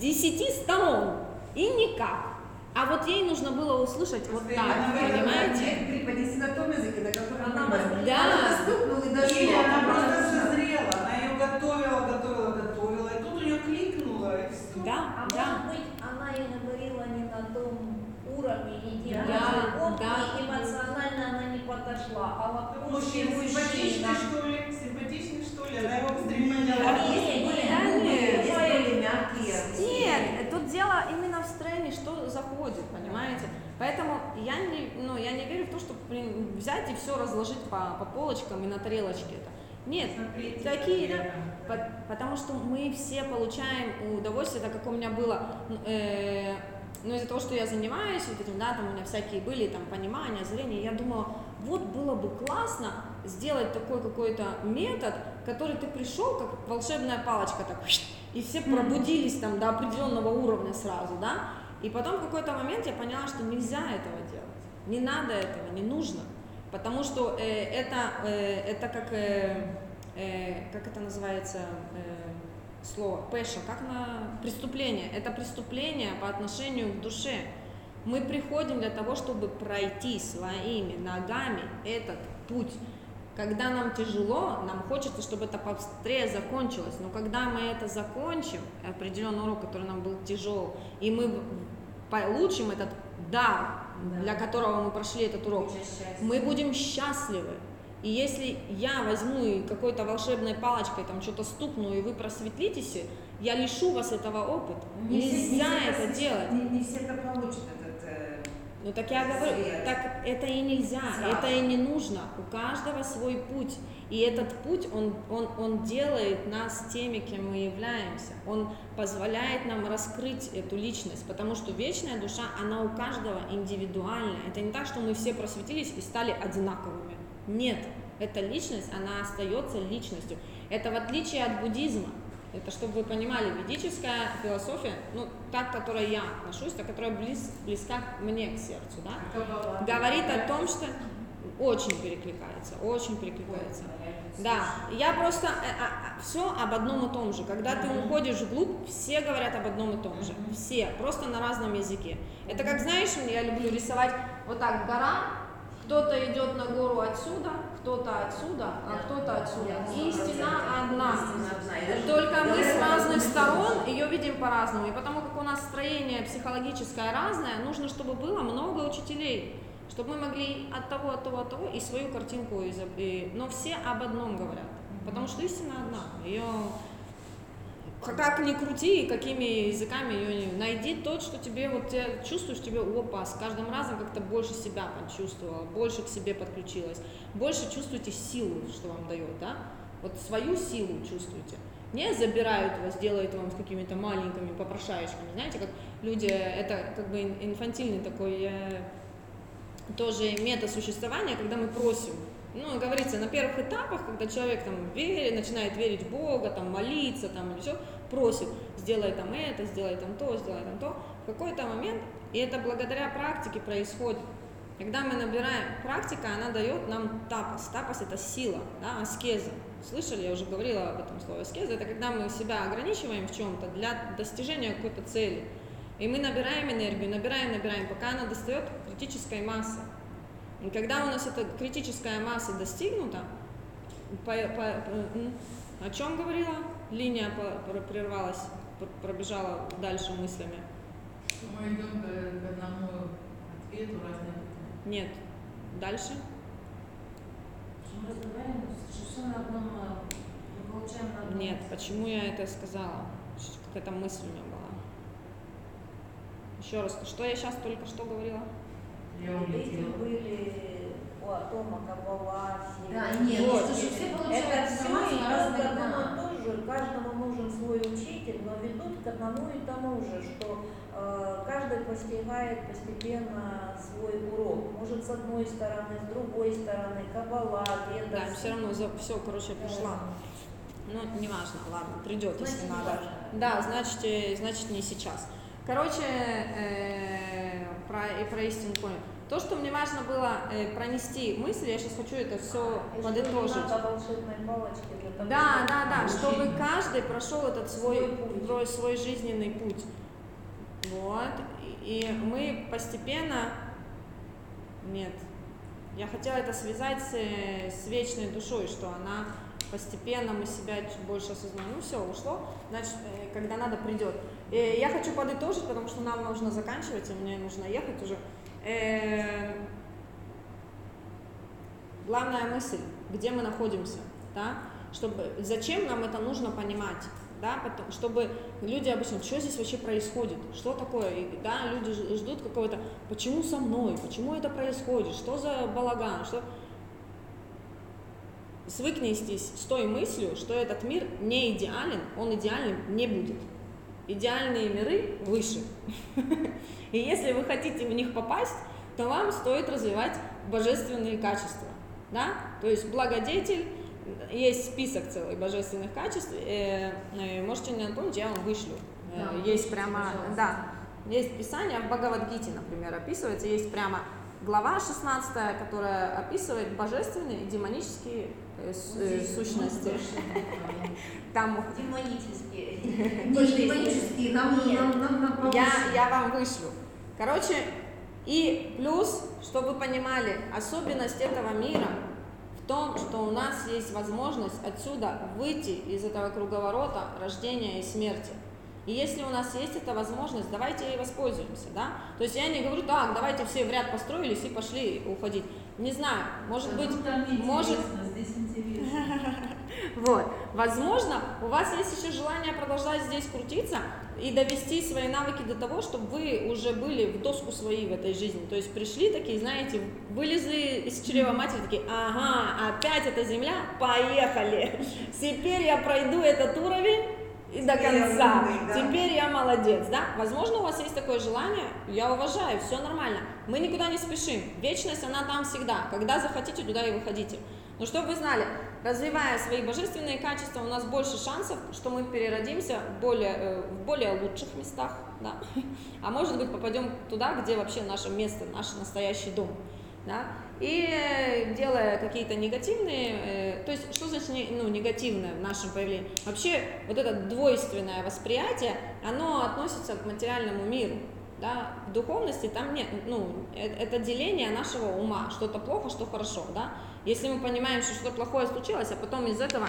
десяти сторон и никак. А вот ей нужно было услышать вот так, она понимаете? Преподнести на том языке, на котором Она знаем. восприняла. Она доступнула и. Или она просто Просто созрела, она ее готовила, готовила, готовила, и тут у нее кликнуло, и все. Да, А да. может быть, она и говорила не на том тем Да, языком, да. и эмоционально она не подошла. А вот Мужчина симпатичный, что ли? Симпатичный, что ли? Она его Да не, нет. Более мягкие. Нет, тут дело именно в строении, что заходит, понимаете? Поэтому я не, ну, я не верю в то, что блин, взять и все разложить по, по полочкам и на тарелочке это. Нет, Смотрите, такие, да, по- потому что мы все получаем удовольствие, так как у меня было, э, ну, из-за того, что я занимаюсь вот этим, да, там у меня всякие были там понимания, зрения, я думала, вот было бы классно сделать такой какой-то метод, который ты пришел, как волшебная палочка, так, и все пробудились там до определенного уровня сразу, да, и потом в какой-то момент я поняла, что нельзя этого делать, не надо этого, не нужно, потому что э, это, э, это как, э, э, как это называется, э, слово, пеша, как на преступление, это преступление по отношению к душе. Мы приходим для того, чтобы пройти своими ногами этот путь. Когда нам тяжело, нам хочется, чтобы это побыстрее закончилось. Но когда мы это закончим, определенный урок, который нам был тяжел, и мы получим этот дар, Да. для которого мы прошли этот урок, мы будем счастливы. И если я возьму и какой-то волшебной палочкой там что-то стукну, и вы просветлитесь, я лишу вас этого опыта. Не все- не Нельзя все это просвет- делать. Не, не все это получат этот. э, Ну так я говорю, Свет. так это и нельзя, Сразу. это и не нужно. У каждого свой путь. И этот путь, он, он, он делает нас теми, кем мы являемся. Он позволяет нам раскрыть эту личность, потому что вечная душа, она у каждого индивидуальная. Это не так, что мы все просветились и стали одинаковыми. Нет, эта личность, она остается личностью. Это в отличие от буддизма. Это чтобы вы понимали, ведическая философия, ну, та, к которой я отношусь, та, которая близ, близка мне к сердцу, да, А говорит о том, что очень перекликается, очень перекликается. Да, я просто все об одном и том же. Когда ты уходишь вглубь, все говорят об одном и том же. Все, просто на разном языке. Это как, знаешь, я люблю рисовать вот так гора, кто-то идет на гору отсюда, кто-то отсюда, а кто-то отсюда. Истина одна. Только мы с разных сторон ее видим по-разному. И потому как у нас строение психологическое разное, нужно, чтобы было много учителей. Чтобы мы могли от того, от того, от того и свою картинку изоб- и- Но все об одном говорят. Потому что истина одна. Ее как ни крути, какими языками ее не найди тот, что тебе вот ты чувствуешь, тебе опа, с каждым разом как-то больше себя почувствовала, больше к себе подключилась, больше чувствуете силу, что вам дает, да? Вот свою силу чувствуете. Не забирают вас, делают вам с какими-то маленькими попрошаечками. Знаете, как люди, это как бы ин- инфантильный такой э, тоже метод существования, когда мы просим. Ну, говорится, на первых этапах, когда человек там верит, начинает верить в Бога, там молиться, там или все, просит, сделай там это, сделай там то, сделай там то, в какой-то момент, и это благодаря практике происходит. Когда мы набираем, практика, она дает нам тапос. Тапос это сила, да, аскеза. Слышали, я уже говорила об этом слове аскеза. Это когда мы себя ограничиваем в чем-то для достижения какой-то цели. И мы набираем энергию, набираем, набираем, пока она достает критической массы. И когда у нас эта критическая масса достигнута, по, по- по- о чем говорила? Линия по- про- прервалась, пр- пробежала дальше мыслями. Что мы идем к, к одному ответу разные. Нет. Дальше? Что мы разговариваем, что все на одном, э, мы получаем на одном. Нет. Почему я это сказала? Какая-то мысль у меня была. Еще раз, что я сейчас только что говорила? Улетела. были у атома, Каббала, все. Да, нет, Вот. просто что все получают Это все и тому же. Каждому нужен свой учитель, но ведут к одному и тому же, что э, каждый постигает постепенно свой урок. Может, с одной стороны, с другой стороны, Каббала, Веда. Да, все равно все, короче, пришла. Ну, неважно, ладно, придет, Значит, если надо. важно. Да, значит, э, значит не сейчас. Короче, э, про, и про истину понял. То, что мне важно было э, пронести мысли, я сейчас хочу это все И что подытожить. того, Да, чтобы да, да, чтобы Обучение. каждый прошел этот свой, Свой свой, жизненный путь. Вот. И и мы постепенно... Нет. Я хотела это связать с, с вечной душой, что она постепенно мы себя больше осознаем. Ну все, ушло. Значит, э, когда надо, придет. Э, Я хочу подытожить, потому что нам нужно заканчивать, и мне нужно ехать уже. Э, Главная мысль, где мы находимся, да, чтобы, зачем нам это нужно понимать, да, потом, чтобы люди обычно, что здесь вообще происходит, что такое, и, да, люди ждут какого-то, почему со мной, почему это происходит, что за балаган, что... Свыкнитесь с той мыслью, что этот мир не идеален, он идеальным не будет. Идеальные миры выше. И если вы хотите в них попасть, то вам стоит развивать божественные качества. Да? То есть благодетель, есть список целый божественных качеств, э, э, можете мне напомнить, я вам вышлю. Э, Да, есть вышлите, прямо, пожалуйста. да, есть писание в Бхагавадгите, например, описывается, есть прямо глава 16, которая описывает божественные и демонические э, э, сущности. Там демонические. Демонические, нам. Я, я вам вышлю. Короче, и плюс, чтобы вы понимали, особенность этого мира в том, что у нас есть возможность отсюда выйти из этого круговорота рождения и смерти. И если у нас есть эта возможность, давайте ей воспользуемся, да? То есть я не говорю, так, давайте все в ряд построились и пошли уходить. Не знаю, может быть, может, здесь интересно. вот. Возможно, у вас есть еще желание продолжать здесь крутиться и довести свои навыки до того, чтобы вы уже были в доску своей в этой жизни. То есть пришли такие, знаете, вылезли из чрева матери, такие, ага, опять эта земля, поехали. Теперь я пройду этот уровень и до конца. да. Теперь я молодец, да? Возможно, у вас есть такое желание, я уважаю, все нормально. Мы никуда не спешим. Вечность, она там всегда. Когда захотите, туда и выходите. Но чтобы вы знали, развивая свои божественные качества, у нас больше шансов, что мы переродимся в более, э, в более лучших местах, да? а может быть попадем туда, где вообще наше место, наш настоящий дом. Да? И э, делая какие-то негативные, э, то есть что значит ну, негативное в нашем появлении? Вообще вот это двойственное восприятие, оно относится к материальному миру. Да? В духовности там нет, ну, э- это деление нашего ума, что-то плохо, что хорошо, да? Если мы понимаем, что что-то плохое случилось, а потом из этого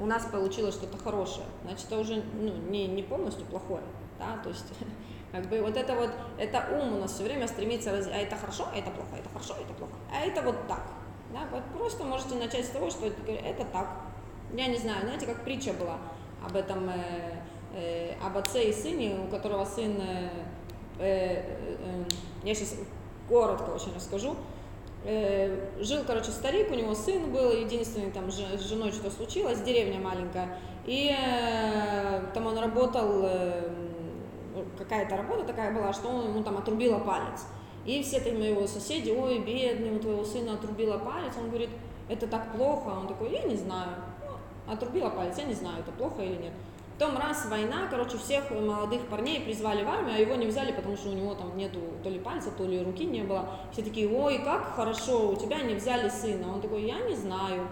у нас получилось что-то хорошее, значит, это уже ну, не, не полностью плохое, да, то есть как бы вот это вот, это ум у нас все время стремится, раз... а это хорошо, а это плохо, а это хорошо, а это плохо, а это вот так, да, вот просто можете начать с того, что это, это так, я не знаю, знаете, как притча была об этом, э, э, об отце и сыне, у которого сын, э, э, э, я сейчас коротко очень расскажу, Э, жил, короче, старик, у него сын был, единственный там с женой что случилось, деревня маленькая, и э, там он работал, э, какая-то работа такая была, что он ему там отрубила палец. И все там его соседи, ой, бедный, у твоего сына отрубила палец, он говорит, это так плохо. Он такой, я не знаю. Ну, отрубила палец, я не знаю, это плохо или нет. Потом раз война, короче, всех молодых парней призвали в армию, а его не взяли, потому что у него там нету то ли пальца, то ли руки не было. Все такие, ой, как хорошо, у тебя не взяли сына. Он такой, я не знаю.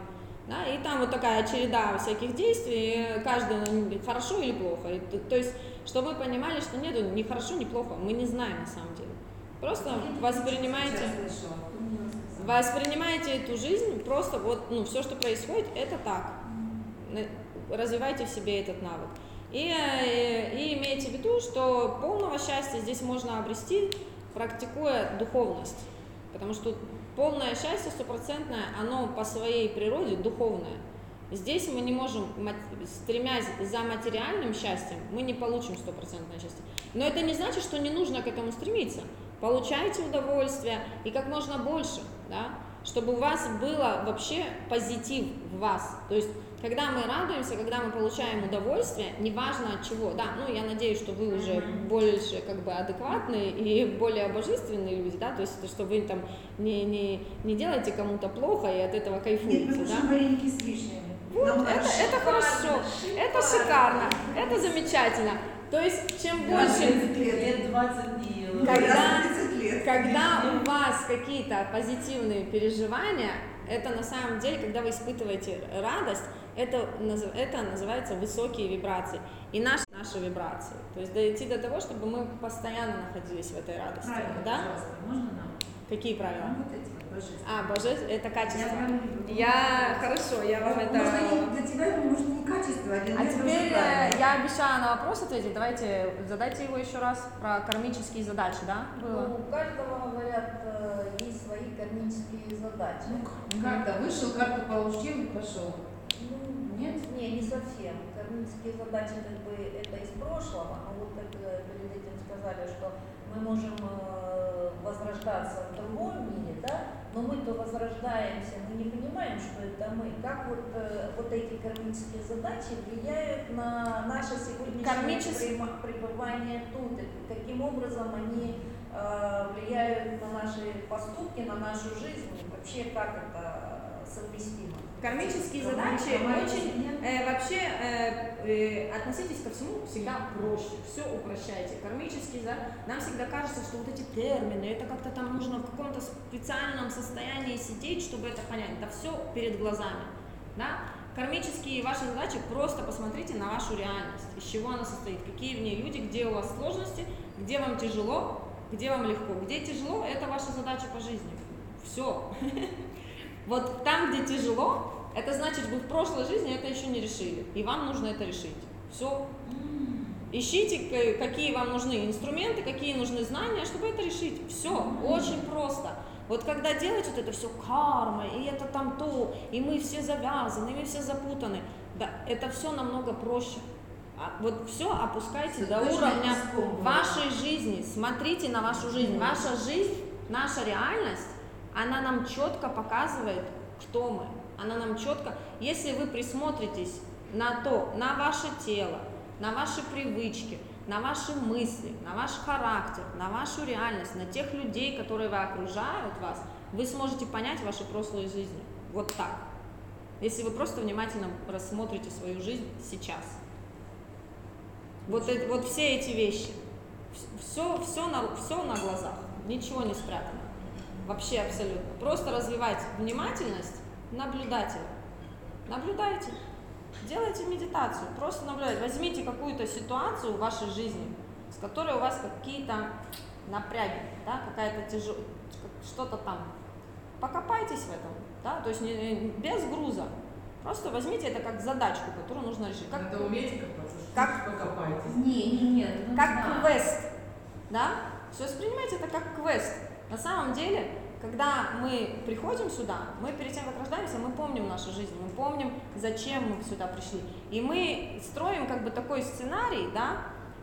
Да, и там вот такая череда всяких действий, каждый ну, хорошо или плохо. И, то, есть, чтобы вы понимали, что нету ни хорошо, ни плохо, мы не знаем на самом деле. Просто рассказал? воспринимайте эту жизнь, просто вот, ну, все, что происходит, это так. Развивайте в себе этот навык. И, э, и имейте в виду, что полного счастья здесь можно обрести, практикуя духовность. Потому что полное счастье стопроцентное, оно по своей природе духовное. Здесь мы не можем, стремясь за материальным счастьем, мы не получим стопроцентное счастье. Но это не значит, что не нужно к этому стремиться. Получайте удовольствие и как можно больше, да, чтобы у вас было вообще позитив в вас. То есть, когда мы радуемся, когда мы получаем удовольствие, неважно от чего, да, ну, я надеюсь, что вы уже больше как бы адекватные и более божественные люди, да, то есть, что вы там не, не, не делаете кому-то плохо и от этого Нет, кайфуете, мы да. кушаем вареники с вишнями. Вот, Нам это, хорошо. это хорошо, это шикарно, это замечательно. То есть, чем Да, больше 30 лет. Лет 20 не ела. Когда- Я 30 лет. когда у вас какие-то позитивные переживания, это на самом деле, когда вы испытываете радость, это, это называется высокие вибрации. И наши, наши вибрации. То есть дойти до того, чтобы мы постоянно находились в этой радости. Правильно, да? можно нам? Какие правила? Ну, вот эти вот божественные. А, боже, это качество. Я прям. Я, хорошо, я вам это... Можно не для тебя, может, не качество, а для А теперь уже э, я обещала на вопрос ответить. Давайте задайте его еще раз про кармические задачи, да? Было? Ну, у каждого, говорят, э, есть свои кармические задачи. Ну, карта вышел, карту получил и пошел. Ну, Нет? Не, не совсем. Кармические задачи как бы это из прошлого, а вот как перед этим сказали, что мы можем э, возрождаться в другом мире, да, но мы-то возрождаемся, мы не понимаем, что это мы. Как вот, э, вот эти кармические задачи влияют на наше сегодняшнее Кармичес- према- пребывание тут, и каким образом они э, влияют на наши поступки, на нашу жизнь, и вообще как это совместимо. Кармические задачи очень? Э, вообще э, э, относитесь ко всему всегда проще, все упрощайте. Кармические, да, нам всегда кажется, что вот эти термины, это как-то там нужно в каком-то специальном состоянии сидеть, чтобы это понять. Это все перед глазами, да. Кармические ваши задачи, просто посмотрите на вашу реальность, из чего она состоит, какие в ней люди, где у вас сложности, где вам тяжело, где вам легко. Где тяжело, это ваша задача по жизни. Все. Вот там, где тяжело, это значит, вы в прошлой жизни это еще не решили, и вам нужно это решить. Все. Ищите, какие вам нужны инструменты, какие нужны знания, чтобы это решить. Все, очень просто. Вот когда делаете вот это все карма, и это там то, и мы все завязаны, и мы все запутаны, да, это все намного проще. А вот все опускайте до Точно уровня вашей жизни. Смотрите на вашу жизнь. Ваша жизнь, наша реальность, она нам четко показывает, кто мы. Она нам четко, если вы присмотритесь на то, на ваше тело, на ваши привычки, на ваши мысли, на ваш характер, на вашу реальность, на тех людей, которые вы окружают вас, вы сможете понять ваши прошлые жизни. Вот так. Если вы просто внимательно рассмотрите свою жизнь сейчас. Вот, эти- вот все эти вещи. Все, все, на, все на глазах. Ничего не спрятано. Вообще абсолютно. Просто развивайте внимательность наблюдателя. Наблюдайте. Делайте медитацию. Просто наблюдайте. Возьмите какую-то ситуацию в вашей жизни, с которой у вас какие-то напряги, да, какая-то тяжелая, что-то там. Покопайтесь в этом, да, то есть не, не- без груза. Просто возьмите это как задачку, которую нужно решить. Как, Надо уметь копаться. Как- покопайтесь. Не, не, нет. как да. квест, да? Все воспринимайте это как квест. На самом деле, когда мы приходим сюда, мы перед тем, как рождаемся, мы помним нашу жизнь, мы помним, зачем мы сюда пришли. И мы строим как бы такой сценарий, да,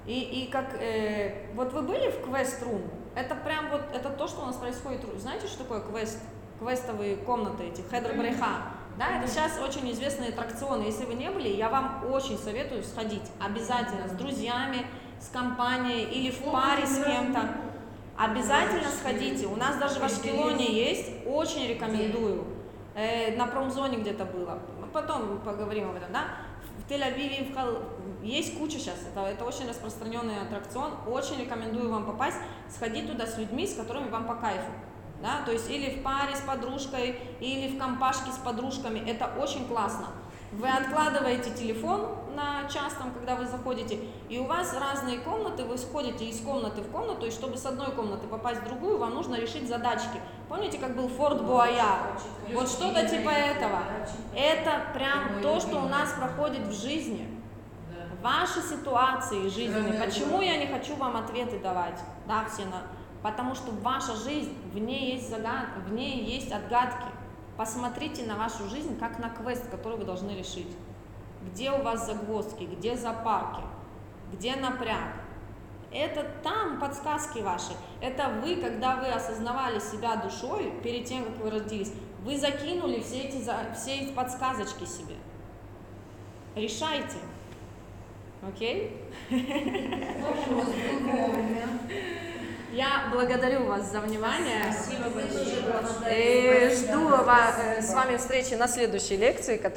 и, и как, э, вот вы были в квест-рум, это прям вот, это то, что у нас происходит. Знаете, что такое квест? Квестовые комнаты эти, хедер бреха. Да, это сейчас очень известные аттракционы. Если вы не были, я вам очень советую сходить. Обязательно с друзьями, с компанией или в паре с кем-то. Обязательно сходите. У нас даже в Ашкелоне есть, очень рекомендую. э, на промзоне где-то было. Потом поговорим об этом, да? В Тель-Авиве, в есть куча сейчас, это, это очень распространенный аттракцион, очень рекомендую вам попасть, сходить туда с людьми, с которыми вам по кайфу. Да, то есть или в паре с подружкой, или в компашке с подружками, это очень классно. Вы откладываете телефон на час, там, когда вы заходите, и у вас разные комнаты, вы сходите из комнаты в комнату, и чтобы с одной комнаты попасть в другую, вам нужно решить задачки. Помните, как был Форт Буая? Вот что-то типа этого. Это прям то, что у нас проходит в жизни. Ваши ситуации жизненные. Почему я не хочу вам ответы давать? Да, все на... Потому что ваша жизнь, в ней есть загад... в ней есть отгадки. Посмотрите на вашу жизнь как на квест, который вы должны решить. Где у вас загвоздки, где запарки, где напряг. Это там подсказки ваши. Это вы, когда вы осознавали себя душой перед тем, как вы родились, вы закинули все эти, все эти подсказочки себе. Решайте. Окей? Вовремя. Я благодарю вас за внимание. Спасибо большое. И жду ва- э, с вами встречи на следующей лекции, которая